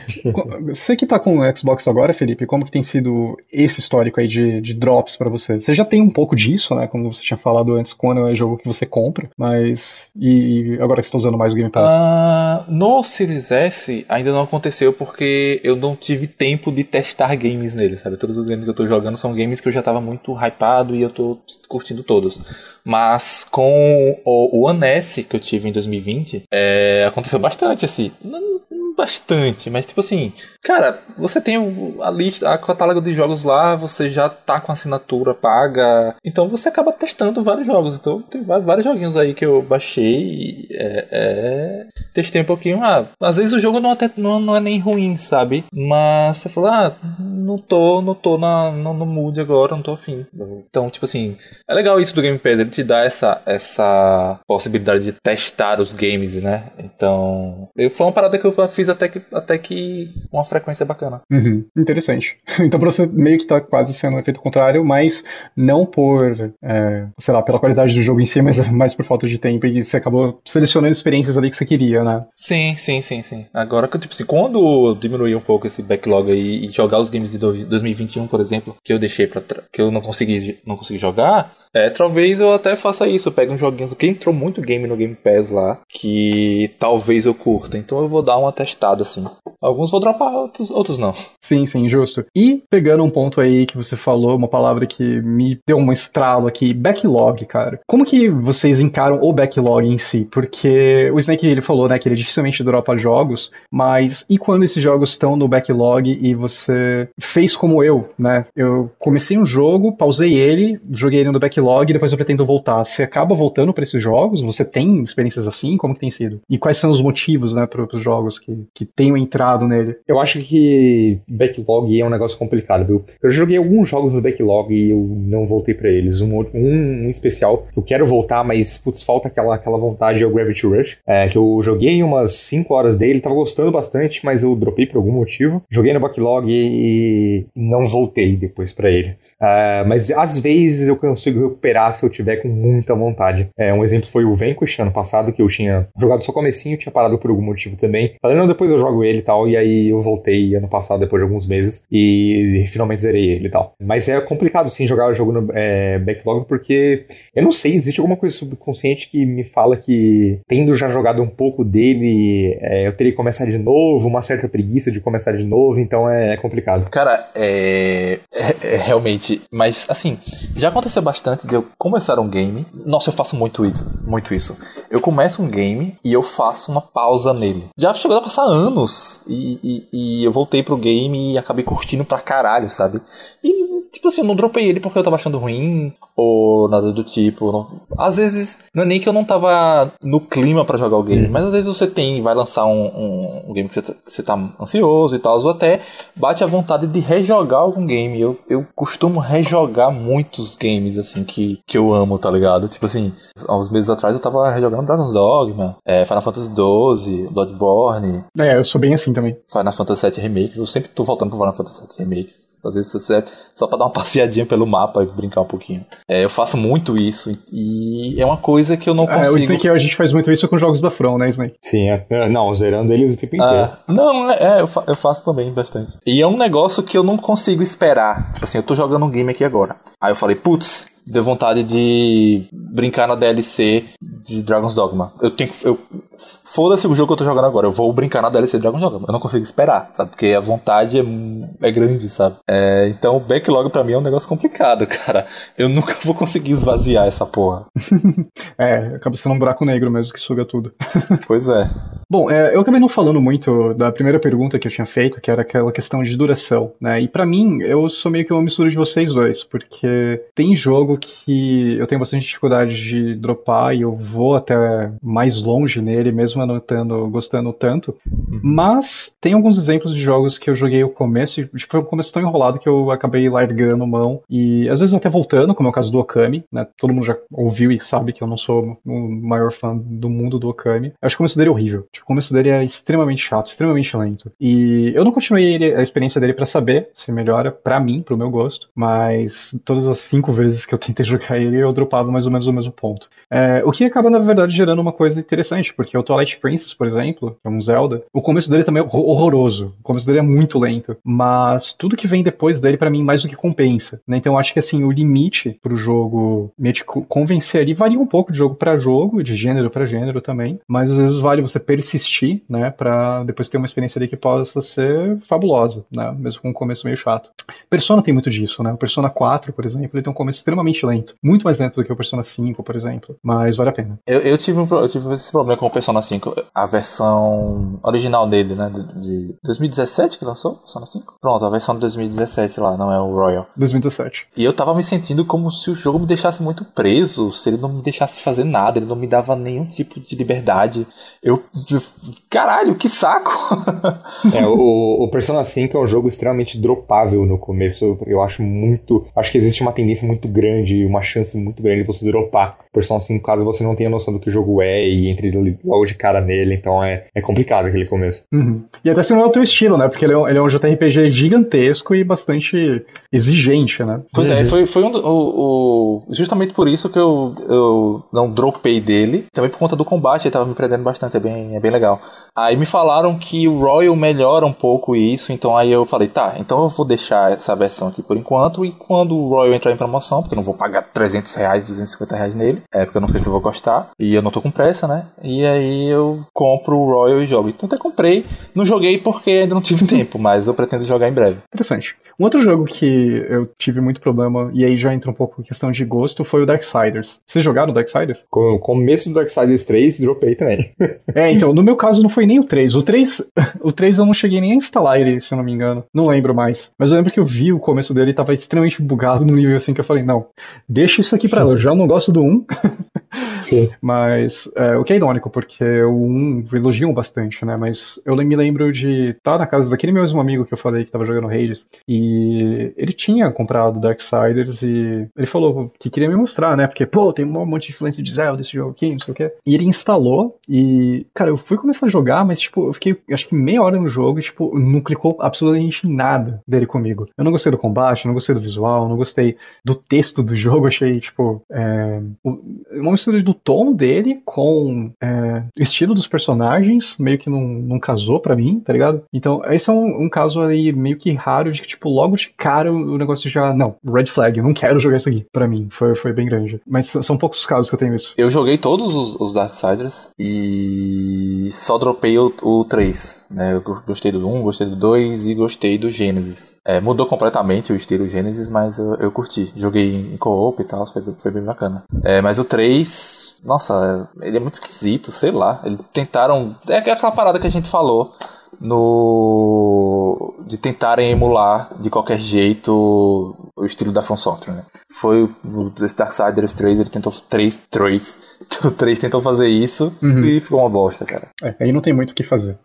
Você que tá com o Xbox agora, Felipe, como que tem sido esse histórico aí de, de drops para você? Você já tem um pouco disso, né? Como você tinha falado antes, quando é jogo que você compra, mas. E agora que você tá usando mais o Game Pass?
Uh, no Series S ainda não aconteceu porque eu não tive tempo de testar games nele, sabe? Todos os games que eu tô jogando são games que eu já tava muito hypado e eu tô curtindo todos. Mas com o, o One S que eu tive em 2020, é, aconteceu bastante, assim. Não, bastante, mas tipo assim, cara, você tem a lista, a catálogo de jogos lá, você já tá com assinatura paga, então você acaba testando vários jogos. Então tem vários joguinhos aí que eu baixei, é, é, testei um pouquinho. Ah, às vezes o jogo não, até, não, não é nem ruim, sabe? Mas você fala, ah, não tô, não tô na, no, no mood agora, não tô afim. Então, tipo assim, é legal isso do Game Pass, ele te dá essa, essa possibilidade de testar os games, né? Então, eu, foi uma parada que eu fiz até que, até que uma frequência bacana.
Uhum, interessante. (laughs) Então pra você meio que tá quase sendo um efeito contrário, mas não por, é, sei lá, pela qualidade do jogo em si, mas (laughs) mais por falta de tempo e você acabou selecionando experiências ali que você queria, né?
Sim, sim, sim, sim. Agora que, tipo assim, quando diminuir um pouco esse backlog aí e jogar os games de 2021, por exemplo, que eu deixei pra que eu não consegui, não consegui jogar, é, talvez eu até faça isso, eu pego uns joguinhos que entrou muito game no Game Pass lá, que talvez eu curta. Então eu vou dar uma testada assim. Alguns vou dropar, outros, outros não.
Sim, sim, justo. E pegando um ponto aí que você falou, uma palavra que me deu um estralo aqui, backlog, cara. Como que vocês encaram o backlog em si? Porque o Snake ele falou, né, que ele dificilmente dropa jogos, mas e quando esses jogos estão no backlog e você fez como eu, né? Eu comecei um jogo, pausei ele, joguei ele no backlog e depois eu pretendo voltar. Você acaba voltando para esses jogos? Você tem experiências assim? Como que tem sido? E quais são os motivos, né, para os jogos que, que tenham entrado nele?
Eu acho que backlog é um negócio complicado, viu? Eu joguei alguns jogos no backlog e eu não voltei para eles. Um, um, um, especial, eu quero voltar, mas putz, falta aquela, aquela vontade, é o Gravity Rush. É, que eu joguei umas 5 horas dele, tava gostando bastante, mas eu dropei por algum motivo. Joguei no backlog e, não voltei depois para ele. É, mas às vezes eu consigo recuperar se eu tiver com muita vontade. É, um exemplo foi o Vanquish ano passado, que eu tinha jogado só comecinho, tinha parado por algum motivo também. Falei, não, depois eu jogo ele e tal. E aí eu voltei ano passado, depois de alguns meses, e finalmente zerei ele e tal. Mas é complicado sim jogar o jogo no é, backlog, porque eu não sei, existe alguma coisa subconsciente que me fala que, tendo já jogado um pouco dele, é, eu teria que começar de novo, uma certa preguiça de começar de novo, então é, é complicado.
Cara, é, é, é realmente. Mas assim, já aconteceu bastante de eu começar um game. Nossa, eu faço muito isso. Muito isso. Eu começo um game e eu faço uma pausa nele. Já chegou a passar anos e, e, e, eu voltei pro game e acabei curtindo pra caralho, sabe? E tipo assim, eu não dropei ele porque eu tava achando ruim ou nada do tipo. Não... Às vezes, não é nem que eu não tava no clima para jogar o game, hum. mas às vezes você tem, vai lançar um, um, um game que você, tá, que você tá ansioso e tal, ou até bate a vontade de rejogar algum game. Eu, eu costumo rejogar muitos games, assim, que, que eu amo, tá ligado? Tipo assim, há uns meses atrás eu tava rejogando Dragon's Dogma, é, Final Fantasy XII, Bloodborne.
É, eu sou bem assim também.
Final Fantasy VII Remake, eu sempre tô voltando pro Final Fantasy VII Remake. Às vezes você só para dar uma (laughs) passeadinha pelo mapa e brincar um pouquinho. É, eu faço muito isso e é uma coisa que eu não consigo. É, o
Snake a gente faz muito isso com jogos da From, né, Snake?
Sim, é. é não, zerando eles o tempo inteiro.
Ah, não, é, é eu, fa eu, faço também bastante. E é um negócio que eu não consigo esperar. Tipo assim, eu tô jogando um game aqui agora. Aí eu falei, putz, deu vontade de brincar na DLC de Dragon's Dogma. Eu tenho que. Eu, Foda-se o jogo que eu tô jogando agora, eu vou brincar na DLC de Dragon's Dogma. Eu não consigo esperar, sabe? Porque a vontade é, é grande, sabe? É, então o backlog pra mim é um negócio complicado, (laughs) cara. Eu nunca vou conseguir esvaziar essa porra. (laughs)
é, acaba sendo um buraco negro mesmo que suga tudo. (laughs)
pois é.
Bom, é, eu acabei não falando muito da primeira pergunta que eu tinha feito, que era aquela questão de duração, né? E para mim, eu sou meio que uma mistura de vocês dois, porque tem jogo que eu tenho bastante dificuldade de dropar e eu vou até mais longe nele, mesmo anotando, gostando tanto. Uhum. Mas tem alguns exemplos de jogos que eu joguei o começo, e tipo, foi um começo tão enrolado que eu acabei largando mão. E às vezes até voltando, como é o caso do Okami, né? Todo mundo já ouviu e sabe que eu não sou o maior fã do mundo do Okami. Eu acho que o começo dele é horrível. Tipo, o começo dele é extremamente chato, extremamente lento. E eu não continuei a experiência dele para saber se melhora para mim, pro meu gosto, mas todas as cinco vezes que eu tentei (laughs) jogar ele, eu dropava mais ou menos o mesmo ponto. É, o que acaba, na verdade, gerando uma coisa interessante, porque o Twilight Princess, por exemplo, é um Zelda, o começo dele também é horroroso. O começo dele é muito lento, mas tudo que vem depois dele, para mim, mais do que compensa. Né? Então acho que assim, o limite pro jogo me convencer ali varia um pouco de jogo para jogo, de gênero para gênero também, mas às vezes vale você persistir, né, para depois ter uma experiência ali que possa ser fabulosa, né, mesmo com um começo meio chato. Persona tem muito disso, né? O Persona 4, por exemplo, ele tem um começo extremamente lento, muito mais lento do que o Persona 5, por exemplo, mas vale a pena.
Eu, eu tive, um, eu tive esse problema com o Persona 5, a versão original dele, né, de 2017 que lançou, Persona 5? Pronto, a versão de 2017 lá, não é o Royal.
2017.
E eu tava me sentindo como se o jogo me deixasse muito preso, se ele não me deixasse fazer nada, ele não me dava nenhum tipo de liberdade. Eu. Caralho, que saco! (laughs)
é, o, o Persona 5 é um jogo extremamente dropável no começo. Eu acho muito. Acho que existe uma tendência muito grande, uma chance muito grande de você dropar Persona 5 caso você não tenha noção do que o jogo é e entre logo de cara nele. Então é, é complicado aquele começo.
Uhum. E até se não é o teu estilo, né? Porque ele é, um, ele é um JRPG gigantesco e bastante exigente, né?
Pois é, foi, foi um, o, o, justamente por isso que eu, eu não dropei dele. Também por conta do combate, ele tava me prendendo bastante, é bem, é bem legal. Aí me falaram que o Royal melhora um pouco isso, então aí eu falei, tá, então eu vou deixar essa versão aqui por enquanto, e quando o Royal entrar em promoção, porque eu não vou pagar 300 reais, 250 reais nele, é porque eu não sei se eu vou gostar, e eu não tô com pressa, né? E aí eu compro o Royal e jogo. Então até comprei, não joguei porque ainda não tive (laughs) tempo, mas eu pretendo jogar em breve.
Interessante. Um outro jogo que eu tive muito problema, e aí já entra um pouco em questão de gosto, foi o Darksiders. Vocês jogaram Darksiders?
Com o começo do Darksiders 3, dropei também. (laughs)
é, então, no meu caso não foi nem o 3. O 3, (laughs) o 3 eu não cheguei nem a instalar ele, se eu não me engano. Não lembro mais. Mas eu lembro que eu vi o começo dele e tava extremamente bugado no nível assim que eu falei, não, deixa isso aqui pra lá. Eu já não gosto do 1. Sim. Mas é, o que é irônico, porque o 1 elogiam bastante, né? Mas eu me lembro de estar tá na casa daquele mesmo amigo que eu falei que tava jogando Hades. E ele tinha comprado Darksiders e ele falou que queria me mostrar, né? Porque, pô, tem um monte de influência de Zelda desse jogo aqui, não sei o quê. E ele instalou e, cara, eu fui começar a jogar, mas, tipo, eu fiquei, acho que meia hora no jogo e, tipo, não clicou absolutamente nada dele comigo. Eu não gostei do combate, não gostei do visual, não gostei do texto do jogo, achei, tipo, é, uma mistura do tom dele com é, o estilo dos personagens, meio que não, não casou para mim, tá ligado? Então, esse é um, um caso aí meio que raro de que, tipo, logo de cara o negócio já. Não, red flag, eu não quero jogar isso aqui. Pra mim, foi, foi bem grande. Mas são poucos casos que eu tenho isso.
Eu joguei todos os, os Darksiders e só dropei o, o 3. Né? Eu gostei do 1, gostei do 2 e gostei do Genesis. É, mudou completamente o estilo Genesis, mas eu, eu curti. Joguei em co-op e tal, foi, foi bem bacana. É, mas o 3, nossa, ele é muito esquisito, sei lá. Eles tentaram. É aquela parada que a gente falou no de tentarem emular de qualquer jeito o estilo da From Software, né? Foi o Darksiders 3, ele tentou 3, 3, o 3 tentou fazer isso uhum. e ficou uma bosta, cara.
É, aí não tem muito o que fazer.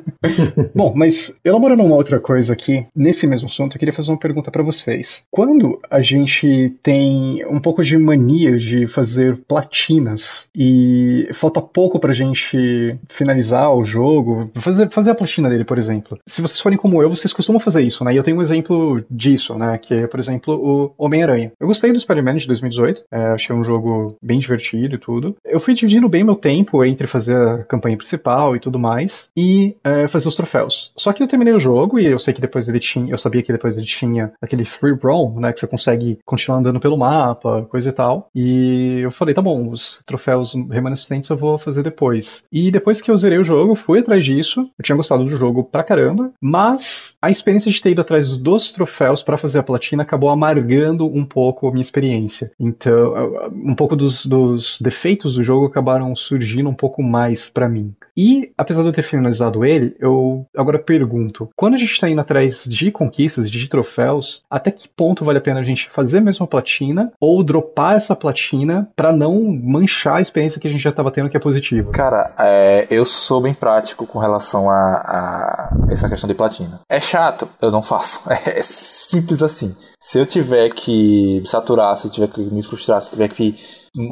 (laughs) Bom, mas elaborando uma outra coisa aqui, nesse mesmo assunto, eu queria fazer uma pergunta para vocês. Quando a gente tem um pouco de mania de fazer platinas e falta pouco pra gente finalizar o jogo, fazer, fazer a platina dele, por exemplo. Se vocês forem como eu, vocês costumam fazer isso, né? E eu tenho um exemplo disso, né? Que é, por exemplo, o Homem-Aranha. Eu gostei do Spider-Man de 2018, é, achei um jogo bem divertido e tudo. Eu fui dividindo bem meu tempo entre fazer a campanha principal e tudo mais, e é, fazer os troféus. Só que eu terminei o jogo e eu sei que depois ele tinha, eu sabia que depois ele tinha aquele free roam, né? Que você consegue continuar andando pelo mapa, coisa e tal. E eu falei, tá bom, os troféus remanescentes eu vou fazer depois. E depois que eu zerei o jogo, fui atrás disso. Eu tinha gostado do jogo pra caramba, mas a experiência de ter ido atrás dos troféus para fazer a platina acabou amargando um pouco a minha experiência. Então, um pouco dos, dos defeitos do jogo acabaram surgindo um pouco mais para mim. E, apesar de eu ter finalizado ele, eu agora pergunto: quando a gente está indo atrás de conquistas, de troféus, até que ponto vale a pena a gente fazer mesmo a platina ou dropar essa platina para não manchar a experiência que a gente já estava tendo que é positiva?
Cara, é, eu sou bem prático com relação a, a, essa questão de platina. É chato, eu não faço. (laughs) É simples assim. Se eu tiver que me saturar, se eu tiver que me frustrar, se eu tiver que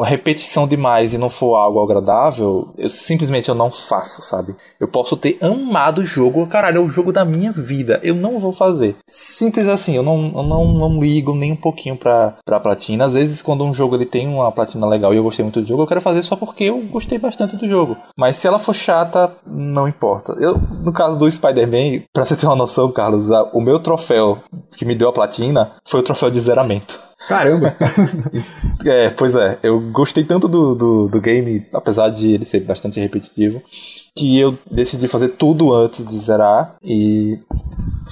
repetição demais e não for algo agradável, eu simplesmente eu não faço, sabe? Eu posso ter amado o jogo, caralho, é o jogo da minha vida, eu não vou fazer. Simples assim, eu não, eu não, não ligo nem um pouquinho pra, pra platina. Às vezes, quando um jogo ele tem uma platina legal e eu gostei muito do jogo, eu quero fazer só porque eu gostei bastante do jogo. Mas se ela for chata, não importa. Eu, no caso do Spider-Man, pra você ter uma noção, Carlos, o meu troféu que me deu a platina foi o troféu de zeramento.
Caramba! (laughs)
é, pois é. Eu gostei tanto do, do, do, game, apesar de ele ser bastante repetitivo, que eu decidi fazer tudo antes de zerar e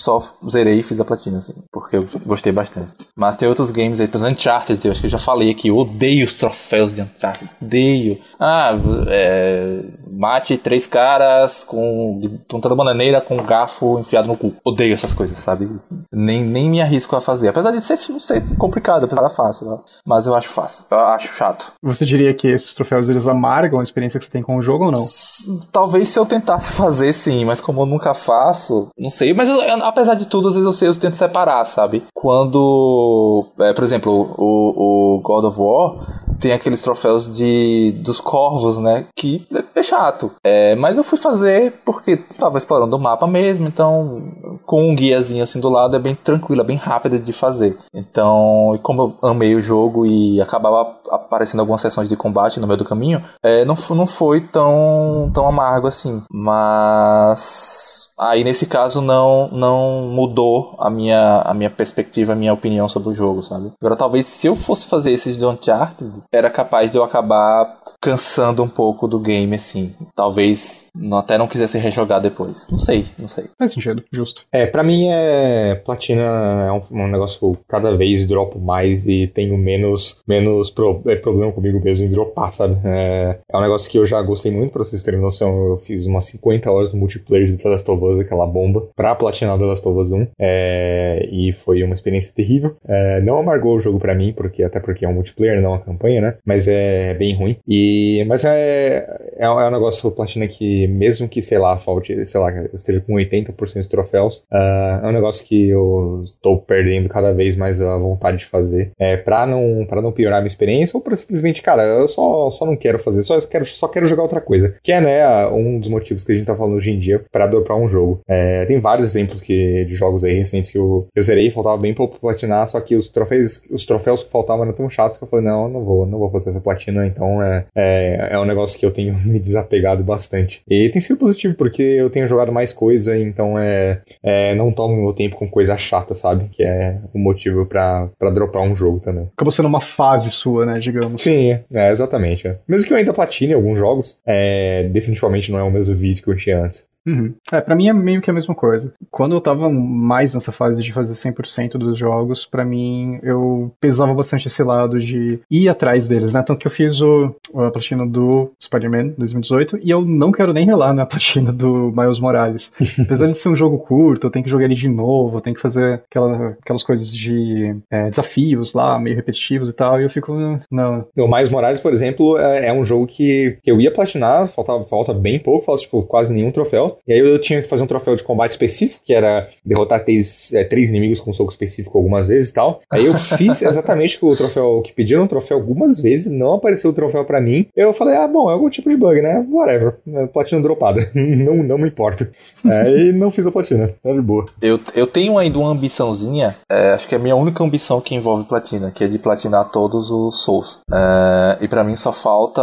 só zerei e fiz a platina, assim, porque eu gostei bastante. Mas tem outros games aí, por exemplo, Uncharted, eu acho que eu já falei aqui, eu odeio os troféus de Uncharted, odeio. Ah, é, mate três caras com de ponta da bananeira com um garfo enfiado no cu. Odeio essas coisas, sabe? Nem, nem me arrisco a fazer, apesar de ser, ser complicado, apesar de fácil, né? mas eu acho fácil, eu acho chato.
Você diria que esses troféus eles amargam a experiência que você tem com o jogo ou não?
Talvez se eu tentasse (laughs) fazer sim, mas como eu nunca faço, não sei, mas eu, eu apesar de tudo, às vezes eu, sei, eu tento separar, sabe? Quando, é, por exemplo, o, o God of War tem aqueles troféus de dos corvos, né? Que é chato. É, mas eu fui fazer porque tava explorando o mapa mesmo, então com um guiazinho assim do lado é bem tranquilo, é bem rápido de fazer. Então, como eu amei o jogo e acabava aparecendo algumas sessões de combate no meio do caminho, é, não, não foi tão, tão amargo assim. Mas aí nesse caso não não mudou a minha, a minha perspectiva, a minha opinião sobre o jogo, sabe? Agora talvez se eu fosse fazer esses do Uncharted, era capaz de eu acabar cansando um pouco do game, assim. Talvez não, até não quisesse rejogar depois. Não sei, não sei.
Faz sentido, justo.
É, para mim é. Platina é um, um, negócio que eu cada vez dropo mais e tenho menos, menos pro, é, problema comigo mesmo em dropar, sabe? É, é um negócio que eu já gostei muito, pra vocês terem noção. Eu fiz umas 50 horas no multiplayer de The Last of Us, aquela bomba, pra platinar The Last of Us 1. É, e foi uma experiência terrível. É, não amargou o jogo para mim, porque até porque é um multiplayer, não uma campanha, né? Mas é bem ruim. E mas é, é, é um negócio Platina que, mesmo que, sei lá, falte, sei lá, eu esteja com 80% de troféus, uh, é um negócio que eu estou perdendo cada vez mais a vontade de fazer. É, pra não, pra não piorar a minha experiência, ou pra simplesmente, cara, eu só, só não quero fazer, só quero, só quero jogar outra coisa. Que é, né, um dos motivos que a gente tá falando hoje em dia pra dropar um jogo. É, tem vários exemplos que, de jogos aí recentes que eu, eu zerei, faltava bem pra platinar, só que os troféus, os troféus que faltavam eram tão chatos que eu falei, não, não vou, não vou fazer essa platina, então é, é, é um negócio que eu tenho (laughs) me desapegado bastante. E tem sido positivo, porque eu tenho jogado mais coisa, então é, é não tomo meu tempo com coisa chata, sabe? Que é o motivo para dropar um jogo também.
Acabou sendo uma fase sua, né, digamos.
Sim, é exatamente. É. Mesmo que eu ainda platine alguns jogos, é, definitivamente não é o mesmo vício que eu tinha antes.
Uhum. É, pra mim é meio que a mesma coisa. Quando eu tava mais nessa fase de fazer 100% dos jogos, para mim eu pesava bastante esse lado de ir atrás deles, né? Tanto que eu fiz o, a platina do Spider-Man 2018 e eu não quero nem relar na platina do Miles Morales. (laughs) Apesar de ser um jogo curto, eu tenho que jogar ele de novo, eu tenho que fazer aquela, aquelas coisas de é, desafios lá, meio repetitivos e tal, e eu fico, não.
O Miles Morales, por exemplo, é, é um jogo que, que eu ia platinar, faltava, falta bem pouco, falta tipo quase nenhum troféu. E aí eu tinha que fazer um troféu de combate específico, que era derrotar três, é, três inimigos com um soco específico algumas vezes e tal. Aí eu fiz (laughs) exatamente o troféu que pediram um troféu algumas vezes, não apareceu o troféu para mim. Eu falei, ah, bom, é algum tipo de bug, né? Whatever. É platina dropada. (laughs) não, não me importa. E não fiz a platina. Tá de boa.
Eu, eu tenho ainda uma ambiçãozinha, é, acho que é a minha única ambição que envolve platina, que é de platinar todos os Souls. É, e para mim só falta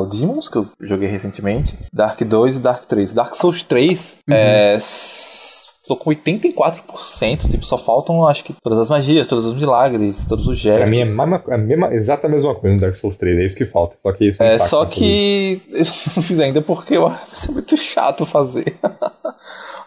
o Demons, que eu joguei recentemente, Dark 2 e Dark 3. Dark Souls 3 uhum. é tô com 84%, tipo, só faltam, acho que, todas as magias, todos os milagres, todos os gestos.
Pra mim é a, mesma, a exata mesma coisa no Dark Souls 3, é isso que falta. Só que
É, só que (laughs) eu não fiz ainda porque eu, vai ser muito chato fazer. (laughs)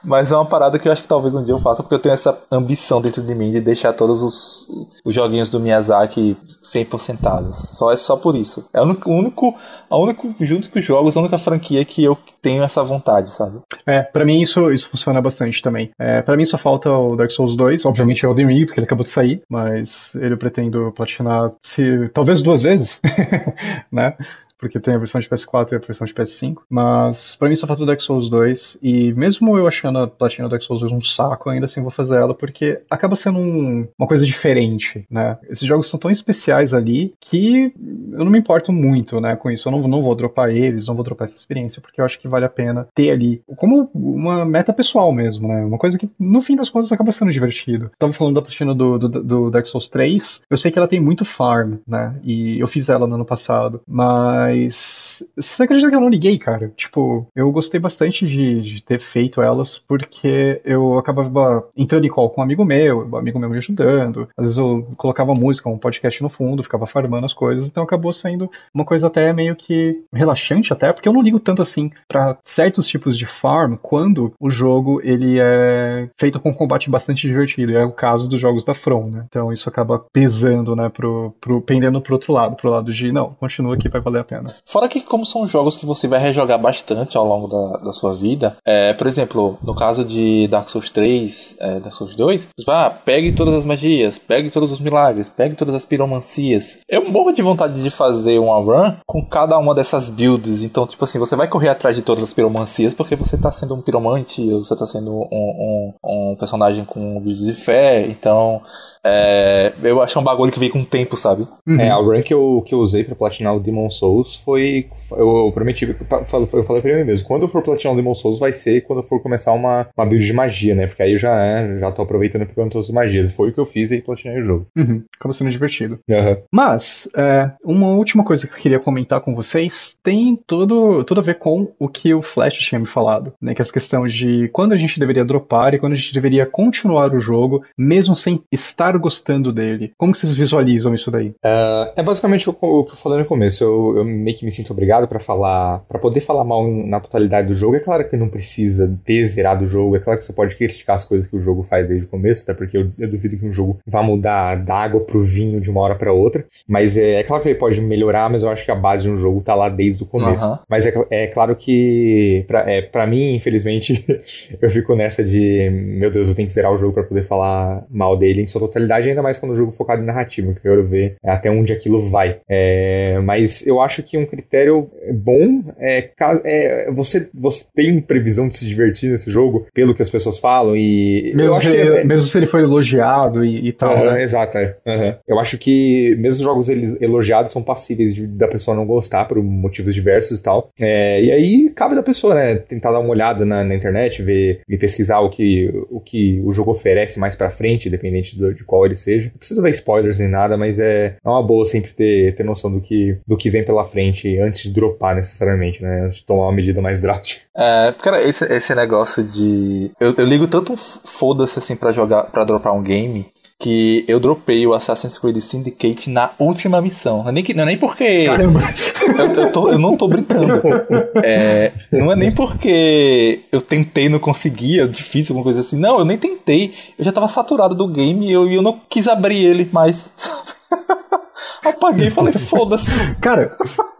Mas é uma parada que eu acho que talvez um dia eu faça, porque eu tenho essa ambição dentro de mim de deixar todos os, os joguinhos do Miyazaki 100%. Só é só por isso. É o único, único, a único, junto com os jogos, a única franquia que eu tenho essa vontade, sabe?
É, pra mim isso, isso funciona bastante também. É, pra mim só falta o Dark Souls 2, obviamente é o Elden Ring, porque ele acabou de sair, mas ele eu pretendo platinar se, talvez duas vezes, (laughs) né? Porque tem a versão de PS4 e a versão de PS5. Mas para mim só falta o Dark Souls 2. E mesmo eu achando a platina do Dark Souls 2 um saco, ainda assim vou fazer ela, porque acaba sendo um, uma coisa diferente, né? Esses jogos são tão especiais ali que eu não me importo muito, né, com isso. Eu não, não vou dropar eles, não vou dropar essa experiência, porque eu acho que vale a pena ter ali como uma meta pessoal mesmo, né? Uma coisa que no fim das contas acaba sendo divertido. Você tava falando da platina do, do, do Dark Souls 3, eu sei que ela tem muito farm, né? E eu fiz ela no ano passado, mas mas. Você acredita que eu não liguei, cara? Tipo, eu gostei bastante de, de ter feito elas, porque eu acabava entrando em call com um amigo meu, um amigo meu me ajudando. Às vezes eu colocava música, um podcast no fundo, ficava farmando as coisas, então acabou sendo uma coisa até meio que relaxante, até, porque eu não ligo tanto assim para certos tipos de farm quando o jogo ele é feito com um combate bastante divertido. É o caso dos jogos da From, né? Então isso acaba pesando, né, pro, pro, pendendo pro outro lado, pro lado de não, continua aqui, vai valer a pena.
Fora que, como são jogos que você vai rejogar bastante ao longo da, da sua vida, é, por exemplo, no caso de Dark Souls 3, é, Dark Souls 2, ah, pegue todas as magias, pegue todos os milagres, pegue todas as piromancias. Eu morro de vontade de fazer uma run com cada uma dessas builds. Então, tipo assim, você vai correr atrás de todas as piromancias porque você tá sendo um piromante, ou você tá sendo um, um, um personagem com build de fé. Então, é, eu acho um bagulho que vem com o tempo, sabe?
Uhum. É, a run que eu, que eu usei pra platinar o Demon Souls foi. Eu, prometi, eu falei pra ele mesmo, quando eu for platinar o Demon Souls vai ser quando eu for começar uma, uma build de magia, né? Porque aí já, é, já tô aproveitando e pegando todas as magias. Foi o que eu fiz e platinei o jogo.
Uhum. Acaba sendo divertido.
Uhum.
Mas, é, uma última coisa que eu queria comentar com vocês tem tudo, tudo a ver com o que o Flash tinha me falado, né? Que é essa questão de quando a gente deveria dropar e quando a gente deveria continuar o jogo, mesmo sem estar gostando dele. Como vocês visualizam isso daí?
Uh, é basicamente o, o, que eu falei no começo. Eu, eu meio que me sinto obrigado para falar, para poder falar mal na totalidade do jogo. É claro que não precisa ter zerado o jogo. É claro que você pode criticar as coisas que o jogo faz desde o começo, até porque eu, eu duvido que um jogo vá mudar da água pro vinho de uma hora para outra. Mas é, é, claro que ele pode melhorar, mas eu acho que a base de um jogo tá lá desde o começo. Uhum. Mas é, é, claro que, pra, é, pra mim, infelizmente, (laughs) eu fico nessa de, meu Deus, eu tenho que zerar o jogo para poder falar mal dele em sua totalidade ainda mais quando o jogo é focado em narrativa, que eu quero ver até onde aquilo vai. É, mas eu acho que um critério bom é, é você, você tem previsão de se divertir nesse jogo, pelo que as pessoas falam, e.
Mesmo, se, é, mesmo se ele for elogiado e, e tal.
Uh -huh, né? Exato, é. Uh -huh. Eu acho que mesmo os jogos elogiados são passíveis de, da pessoa não gostar por motivos diversos e tal. É, e aí cabe da pessoa, né? Tentar dar uma olhada na, na internet, ver e pesquisar o que, o que o jogo oferece mais pra frente, dependente do, de qual ele seja. Não precisa ver spoilers nem nada, mas é, é uma boa sempre ter, ter noção do que, do que vem pela frente antes de dropar necessariamente, né? Antes de tomar uma medida mais drástica.
É, cara, esse, esse negócio de. Eu, eu ligo tanto foda-se assim pra jogar, para dropar um game, que eu dropei o Assassin's Creed Syndicate na última missão. Não é nem, que, não é nem porque.
Caramba!
Eu, eu, tô, eu não tô brincando. É, não é nem porque eu tentei e não conseguia, difícil, alguma coisa assim. Não, eu nem tentei. Eu já tava saturado do game e eu, eu não quis abrir ele mais. (laughs) Apaguei e falei, foda-se.
Cara,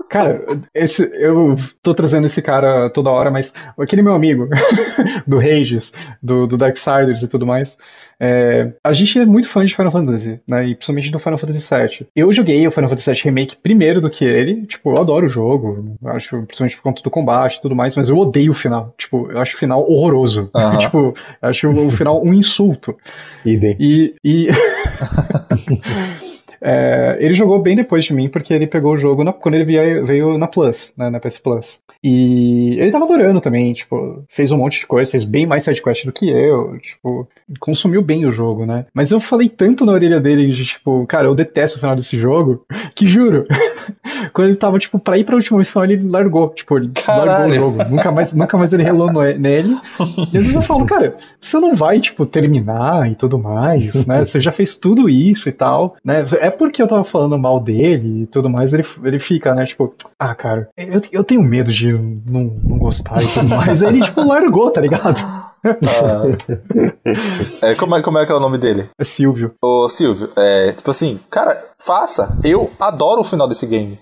Cara, esse, eu tô trazendo esse cara toda hora, mas aquele meu amigo (laughs) do Rages, do, do Darksiders e tudo mais, é, a gente é muito fã de Final Fantasy, né? E principalmente do Final Fantasy VII. Eu joguei o Final Fantasy VII Remake primeiro do que ele. Tipo, eu adoro o jogo. Acho, principalmente por conta do combate e tudo mais, mas eu odeio o final. Tipo, eu acho o final horroroso. (laughs) tipo, eu acho o final um insulto.
Idem.
E. e... (laughs) É, ele jogou bem depois de mim, porque ele pegou o jogo na, quando ele veio, veio na Plus, né, na PS Plus. E ele tava adorando também, tipo, fez um monte de coisa, fez bem mais sidequest do que eu, tipo, consumiu bem o jogo, né? Mas eu falei tanto na orelha dele de, tipo, cara, eu detesto o final desse jogo, (laughs) que juro, (laughs) quando ele tava, tipo, pra ir pra última missão, ele largou. Tipo, ele
Caralho.
largou o jogo. Nunca mais, nunca mais ele relou no- nele. E às vezes eu falo, cara, você não vai, tipo, terminar e tudo mais, né? (laughs) Você já fez tudo isso e tal, né? É porque eu tava falando mal dele e tudo mais, ele, ele fica, né? Tipo, ah, cara, eu, eu tenho medo de não, não gostar e tudo mais. Aí ele, tipo, largou, tá ligado? (laughs)
É, como, é, como é que é o nome dele?
É Silvio.
Ô Silvio, é, tipo assim, cara, faça. Eu adoro o final desse game.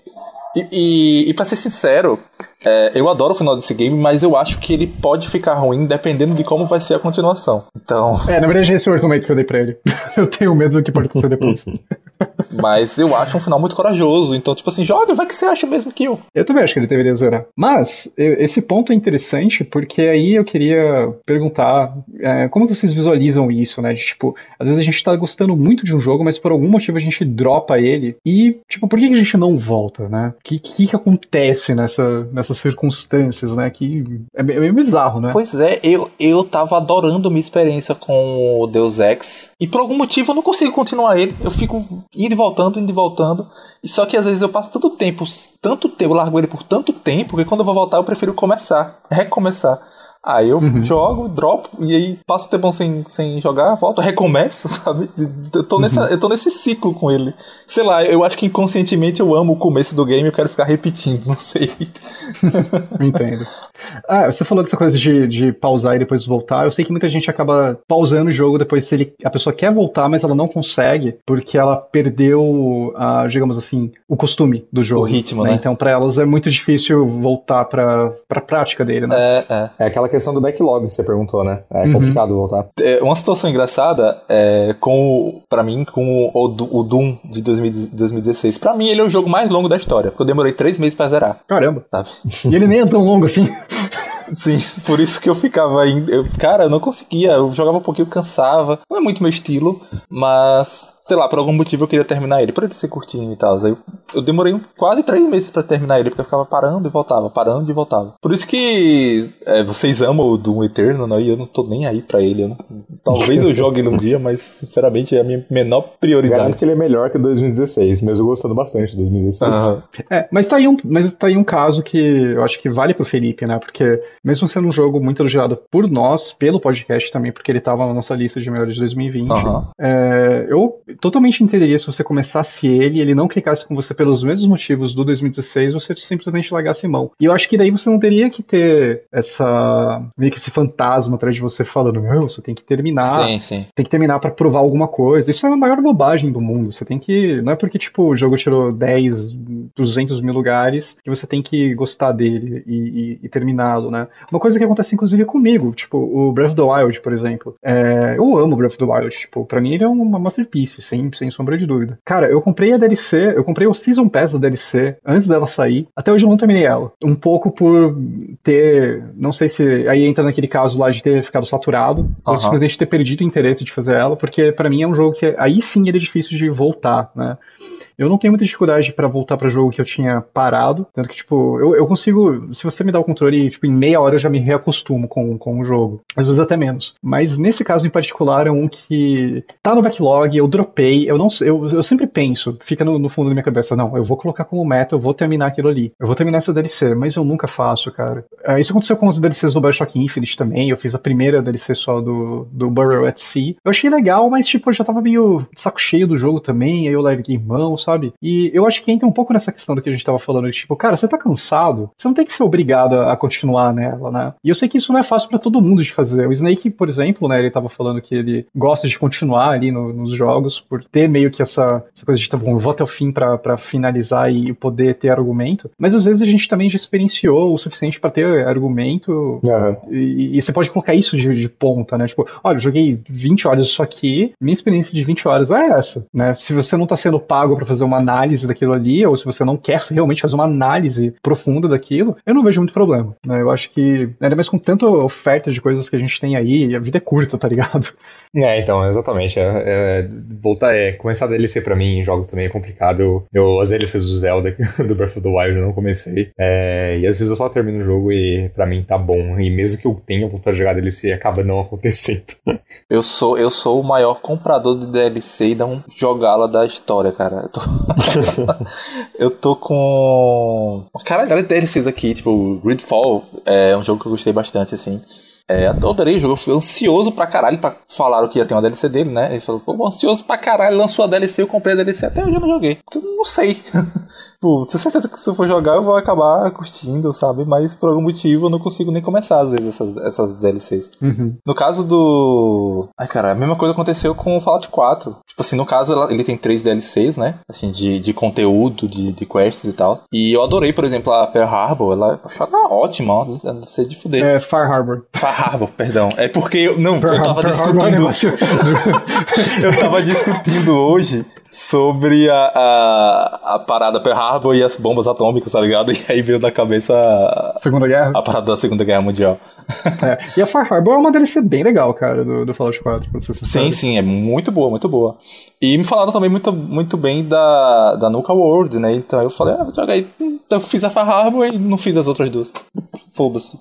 E, e, e pra ser sincero, é, eu adoro o final desse game, mas eu acho que ele pode ficar ruim dependendo de como vai ser a continuação. Então,
É, na verdade, esse é o argumento que eu dei pra ele. (laughs) eu tenho medo do que pode acontecer depois. (laughs)
mas eu acho um final muito corajoso. Então, tipo assim, joga, vai que você acha mesmo que eu.
Eu também acho que ele deveria zerar. Mas, esse ponto é interessante porque aí eu queria perguntar é, como vocês visualizam isso, né? De, tipo, às vezes a gente tá gostando muito de um jogo, mas por algum motivo a gente dropa ele. E, tipo, por que a gente não volta, né? O que, que, que acontece nessa, nessas circunstâncias, né? Que é meio é meio bizarro, né?
Pois é, eu, eu tava adorando minha experiência com o Deus Ex. E por algum motivo eu não consigo continuar ele. Eu fico indo e voltando, indo e voltando. E só que às vezes eu passo tanto tempo, tanto tempo, eu largo ele por tanto tempo, que quando eu vou voltar eu prefiro começar, recomeçar. Aí eu jogo, dropo, e aí passo o tempo sem, sem jogar, volto, recomeço, (laughs) sabe? Eu tô, nessa, eu tô nesse ciclo com ele. Sei lá, eu acho que inconscientemente eu amo o começo do game e eu quero ficar repetindo, (laughs) não sei.
Entendo. Ah, você falou dessa coisa de, de pausar e depois voltar. Eu sei que muita gente acaba pausando o jogo depois se ele, a pessoa quer voltar, mas ela não consegue porque ela perdeu, ah, digamos assim, o costume do jogo.
O ritmo, né?
Então, pra elas é muito difícil voltar pra, pra prática dele, né?
É, é.
É aquela questão do backlog que você perguntou, né? É
Uhum.
complicado voltar.
É, uma situação engraçada é com o, pra mim, com o, o Doom de 2000 2016. Pra mim, ele é o jogo mais longo da história, porque eu demorei três meses pra zerar,
Caramba.
sabe?
E ele nem é tão longo assim. (laughs)
Sim, por isso que eu ficava indo. Eu, cara, eu não conseguia, eu jogava um pouquinho, cansava. Não é muito meu estilo, mas. Sei lá, por algum motivo eu queria terminar ele, por ele ser curtinho e tal. Eu, eu demorei quase três meses pra terminar ele, porque eu ficava parando e voltava, parando e voltava. Por isso que é, vocês amam o Doom Eternal, né? E eu não tô nem aí pra ele. eu não- talvez eu jogue ele um dia, mas sinceramente é a minha menor
Garanto
prioridade.
que ele é melhor que o 2016, mesmo gostando bastante de 2016.
Aham.
É, mas tá, aí um, mas tá aí um caso que eu acho que vale pro Felipe, né? Porque mesmo sendo um jogo muito elogiado por nós, pelo podcast também, porque ele tava na nossa lista de melhores de 2020,
Aham.
é, eu totalmente entenderia se você começasse ele e ele não clicasse com você pelos mesmos motivos do 2016, você simplesmente largasse mão. E eu acho que daí você não teria que ter essa. meio que esse fantasma atrás de você falando, meu, você tem que terminar
Sim, sim.
tem que terminar pra provar alguma coisa. Isso é a maior bobagem do mundo. Você tem que. Não é porque, tipo, o jogo tirou 10, 200 mil lugares que você tem que gostar dele e, e- e terminá-lo, né? Uma coisa que acontece, inclusive, comigo. Tipo, o Breath of the Wild, por exemplo. É, eu amo Breath of the Wild. Tipo, pra mim ele é uma masterpiece, sem, sem sombra de dúvida. Cara, eu comprei a DLC, eu comprei o Season Pass da DLC antes dela sair. Até hoje eu não terminei ela. Um pouco por ter. Não sei se. Aí entra naquele caso lá de ter ficado saturado. Ou simplesmente ter perdido o interesse de fazer ela, porque pra mim é um jogo que aí sim ele é difícil de voltar, né? Eu não tenho muita dificuldade pra voltar pra jogo que eu tinha parado, tanto que, tipo, eu, eu consigo, se você me dá o controle, tipo, em meia hora eu já me reacostumo com, com o jogo, às vezes até menos. Mas nesse caso em particular é um que tá no backlog, eu dropei, eu não eu, eu sempre penso, fica no, no fundo da minha cabeça, não, eu vou colocar como meta, eu vou terminar aquilo ali, eu vou terminar essa DLC, mas eu nunca faço, cara. Ah, isso aconteceu com as DLCs do Bioshock Infinite também, eu fiz a primeira DLC só do, do Burial at Sea. Eu achei legal, mas, tipo, eu já tava meio saco cheio do jogo também, aí eu larguei mão, sabe? E eu acho que entra um pouco nessa questão do que a gente tava falando, de, tipo, cara, você tá cansado, você não tem que ser obrigado a, a continuar nela, né? E eu sei que isso não é fácil pra todo mundo de fazer. O Snake, por exemplo, né, ele tava falando que ele gosta de continuar ali no- nos jogos, por ter meio que essa, essa coisa de, tá bom, eu vou até o fim pra, pra finalizar e poder ter argumento. Mas às vezes a gente também já experienciou o suficiente pra ter argumento
Aham.
e, e você pode colocar isso de, de ponta, né? Tipo, olha, eu joguei 20 horas isso aqui, minha experiência de 20 horas é essa, né? Se você não tá sendo pago pra fazer uma análise daquilo ali, ou se você não quer realmente fazer uma análise profunda daquilo, eu não vejo muito problema, né? Eu acho que, ainda mais com tanta oferta de coisas que a gente tem aí, a vida é curta, tá ligado? (laughs)
É, então, exatamente. É, é, voltar, é, começar a DLC pra mim em jogos também é complicado. Eu, eu- as DLCs do Zelda, (laughs) do Breath of the Wild, eu não comecei. É, e às vezes eu só termino o jogo e pra mim tá bom. E mesmo que eu tenha vontade de jogar DLC, acaba não acontecendo. (laughs)
Eu sou, eu sou o maior comprador de DLC e não jogá-la da história, cara. Eu tô, (laughs) eu tô com. Caralho, de DLCs aqui, tipo, Gridfall é um jogo que eu gostei bastante, assim. É, adorei o jogo, eu fui ansioso pra caralho pra falar que ia ter uma DLC dele, né? Ele falou, pô, ansioso pra caralho, lançou a DLC, eu comprei a DLC, até hoje eu não joguei. Porque eu não sei. (laughs) Tipo, tenho certeza que se eu for jogar eu vou acabar curtindo, sabe? Mas por algum motivo eu não consigo nem começar, às vezes, essas, essas DLCs.
Uhum.
No caso do. Ai, cara, a mesma coisa aconteceu com o Fallout 4. Tipo assim, no caso ele tem três DLCs, né? Assim, de, de conteúdo, de, de quests e tal. E eu adorei, por exemplo, a Pearl Harbor. Ela, ela ótima, ó. Sei de fuder.
É, Far Harbor.
Far Harbor, perdão. É porque eu. Não, Pearl eu tava Pearl discutindo. É (laughs) eu tava discutindo hoje sobre a, a, a parada Pearl Harbor e as bombas atômicas, tá ligado? (laughs) E aí veio da cabeça a,
Segunda Guerra.
A parada da Segunda Guerra Mundial. (laughs)
É. E a Far Harbor é uma DLC bem legal, cara, do, do Fallout 4.
Sim, sim, é muito boa, muito boa. E me falaram também muito, muito bem da, da Nuka World, né? Então eu falei, ah, joga aí. Eu fiz a Far Harbor e não fiz as outras duas. Foda-se.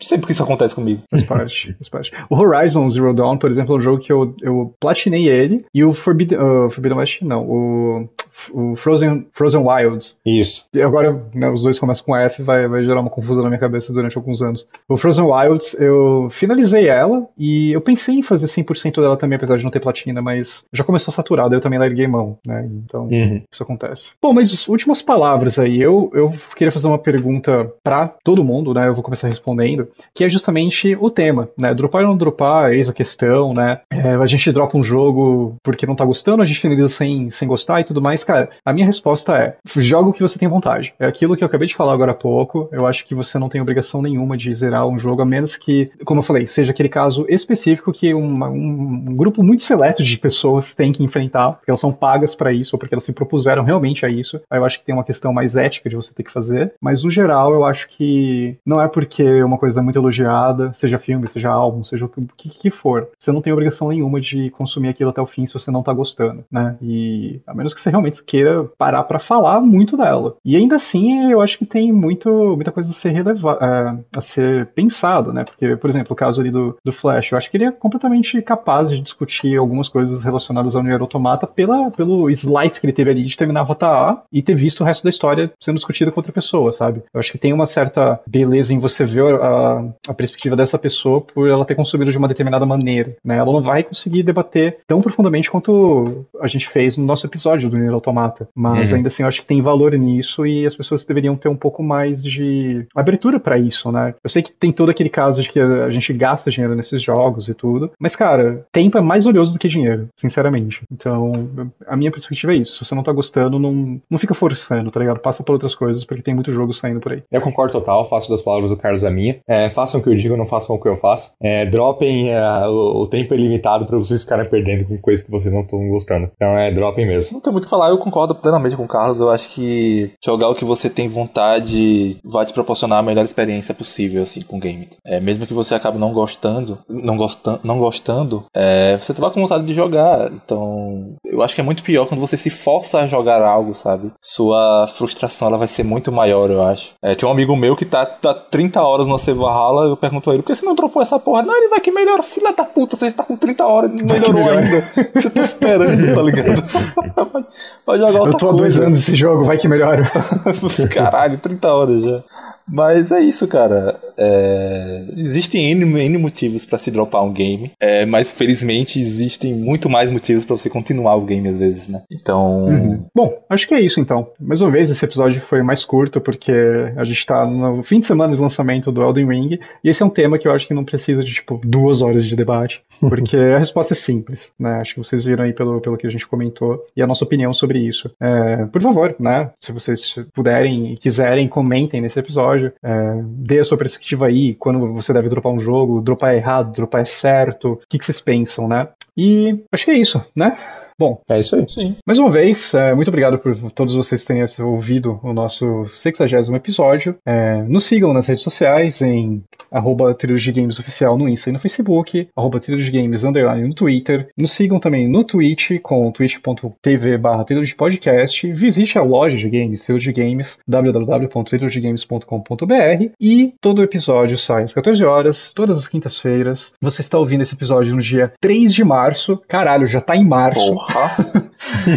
Sempre que isso acontece comigo.
Faz parte, faz parte. O Horizon Zero Dawn, por exemplo, é um jogo que eu, eu platinei ele. E o Forbidden, uh, Forbidden West, não. O o Frozen, Frozen Wilds.
Isso.
E agora né, os dois começam com F, vai, vai gerar uma confusão na minha cabeça durante alguns anos. O Frozen Wilds, eu finalizei ela e eu pensei em fazer 100% dela também, apesar de não ter platina, mas já começou saturado, eu também larguei mão, né? Então, uhum. isso acontece. Bom, mas últimas palavras aí. Eu, eu queria fazer uma pergunta para todo mundo, né? Eu vou começar respondendo, que é justamente o tema, né? Dropar ou não dropar, eis a questão, né? É, a gente dropa um jogo porque não tá gostando, a gente finaliza sem, sem gostar e tudo mais, cara, a minha resposta é: joga o que você tem vontade. É aquilo que eu acabei de falar agora há pouco. Eu acho que você não tem obrigação nenhuma de zerar um jogo, a menos que, como eu falei, seja aquele caso específico que uma, um, um, grupo muito seleto de pessoas tem que enfrentar, porque elas são pagas para isso, ou porque elas se propuseram realmente a isso. Aí eu acho que tem uma questão mais ética de você ter que fazer. Mas no geral, eu acho que não é porque uma coisa é muito elogiada, seja filme, seja álbum, seja o que, que for. Você não tem obrigação nenhuma de consumir aquilo até o fim se você não tá gostando, né? E a menos que você realmente queira parar para falar muito dela. E ainda assim, eu acho que tem muito, muita coisa a ser relevada, é, a ser pensado, né? Porque, por exemplo, o caso ali do, do Flash, eu acho que ele é completamente capaz de discutir algumas coisas relacionadas ao Nier Automata pela, pelo slice que ele teve ali de terminar a rota A e ter visto o resto da história sendo discutida com outra pessoa, sabe? Eu acho que tem uma certa beleza em você ver a, a perspectiva dessa pessoa por ela ter consumido de uma determinada maneira, né? Ela não vai conseguir debater tão profundamente quanto a gente fez no nosso episódio do Nier Automata mata. Mas uhum. ainda assim, eu acho que tem valor nisso e as pessoas deveriam ter um pouco mais de abertura para isso, né? Eu sei que tem todo aquele caso de que a gente gasta dinheiro nesses jogos e tudo, mas cara, tempo é mais valioso do que dinheiro, sinceramente. Então, a minha perspectiva é isso. Se você não tá gostando, não, não fica forçando, tá ligado? Passa por outras coisas, porque tem muito jogo saindo por aí.
Eu concordo total, faço das palavras do Carlos a minha. É, façam o que eu digo, não façam o que eu faço. É, dropem, é, o, o, tempo é limitado para vocês ficarem perdendo com coisas que vocês não estão gostando. Então é, dropem mesmo.
Não tem muito o que falar, eu concordo plenamente com o Carlos. Eu acho que jogar o que você tem vontade vai te proporcionar a melhor experiência possível, assim, com o game. É, mesmo que você acabe não gostando, não, gostando, não gostando, é, você vai com vontade de jogar. Então, eu acho que é muito pior quando você se força a jogar algo, sabe? Sua frustração ela vai ser muito maior, eu acho. É, tem um amigo meu que tá, tá 30 horas no Valhalla, eu pergunto a ele, por que você não dropou essa porra? Não, ele vai que melhora, filha da puta, você tá com 30 horas e não melhorou ainda. Você tá esperando, tá ligado? (laughs)
vai jogar outra Eu tô há dois anos nesse jogo, vai que melhora. (laughs)
Caralho, 30 horas já. Mas é isso, cara. É... Existem N, N motivos para se dropar um game, é, mas felizmente existem muito mais motivos para você continuar o game às vezes, né? Então.
Uhum. Bom, acho que é isso então. Mais uma vez, esse episódio foi mais curto porque a gente tá no fim de semana de lançamento do Elden Ring e esse é um tema que eu acho que não precisa de tipo duas horas de debate, (laughs) porque a resposta é simples, né? Acho que vocês viram aí pelo, pelo que a gente comentou e a nossa opinião sobre isso. É, por favor, né? Se vocês puderem e quiserem, comentem nesse episódio episódio. É, dê a sua perspectiva aí, quando você deve dropar um jogo, dropar errado, dropar certo, o que, que vocês pensam, né? E acho que é isso, né? Bom,
é isso aí.
Sim. Mais uma vez, é, muito obrigado por todos vocês terem ouvido o nosso 60 episódio. É, nos sigam nas redes sociais em arroba Games Oficial no Insta e no Facebook, arroba Games Underline no Twitter. Nos sigam também no Twitch com twitch.tv barra Podcast. Visite a loja de games, Trilogy Games, www.trilogygames.com.br e todo episódio sai às 14 horas, todas as quintas-feiras. Você está ouvindo esse episódio no dia 3 de março. Caralho, já tá em março. Porra.
Porra!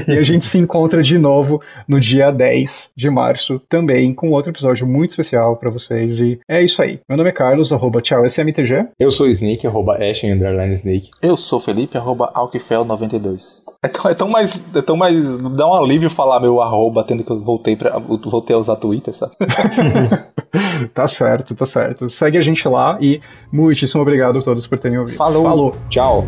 e a gente se encontra de novo no dia 10 de março, também com outro episódio muito especial para vocês. E é isso aí. Meu nome é Carlos, arroba tchau SMTG.
Eu sou Snake, arroba Ashen, underline Snake.
Eu sou Felipe, arroba Alquifel92. É tão, é tão mais. É tão mais. Dá um alívio falar meu arroba, tendo que eu voltei, pra, voltei a usar Twitter, sabe? (laughs)
tá certo, tá certo. Segue a gente lá e muitíssimo obrigado a todos por terem ouvido.
Falou.
Falou.
Tchau.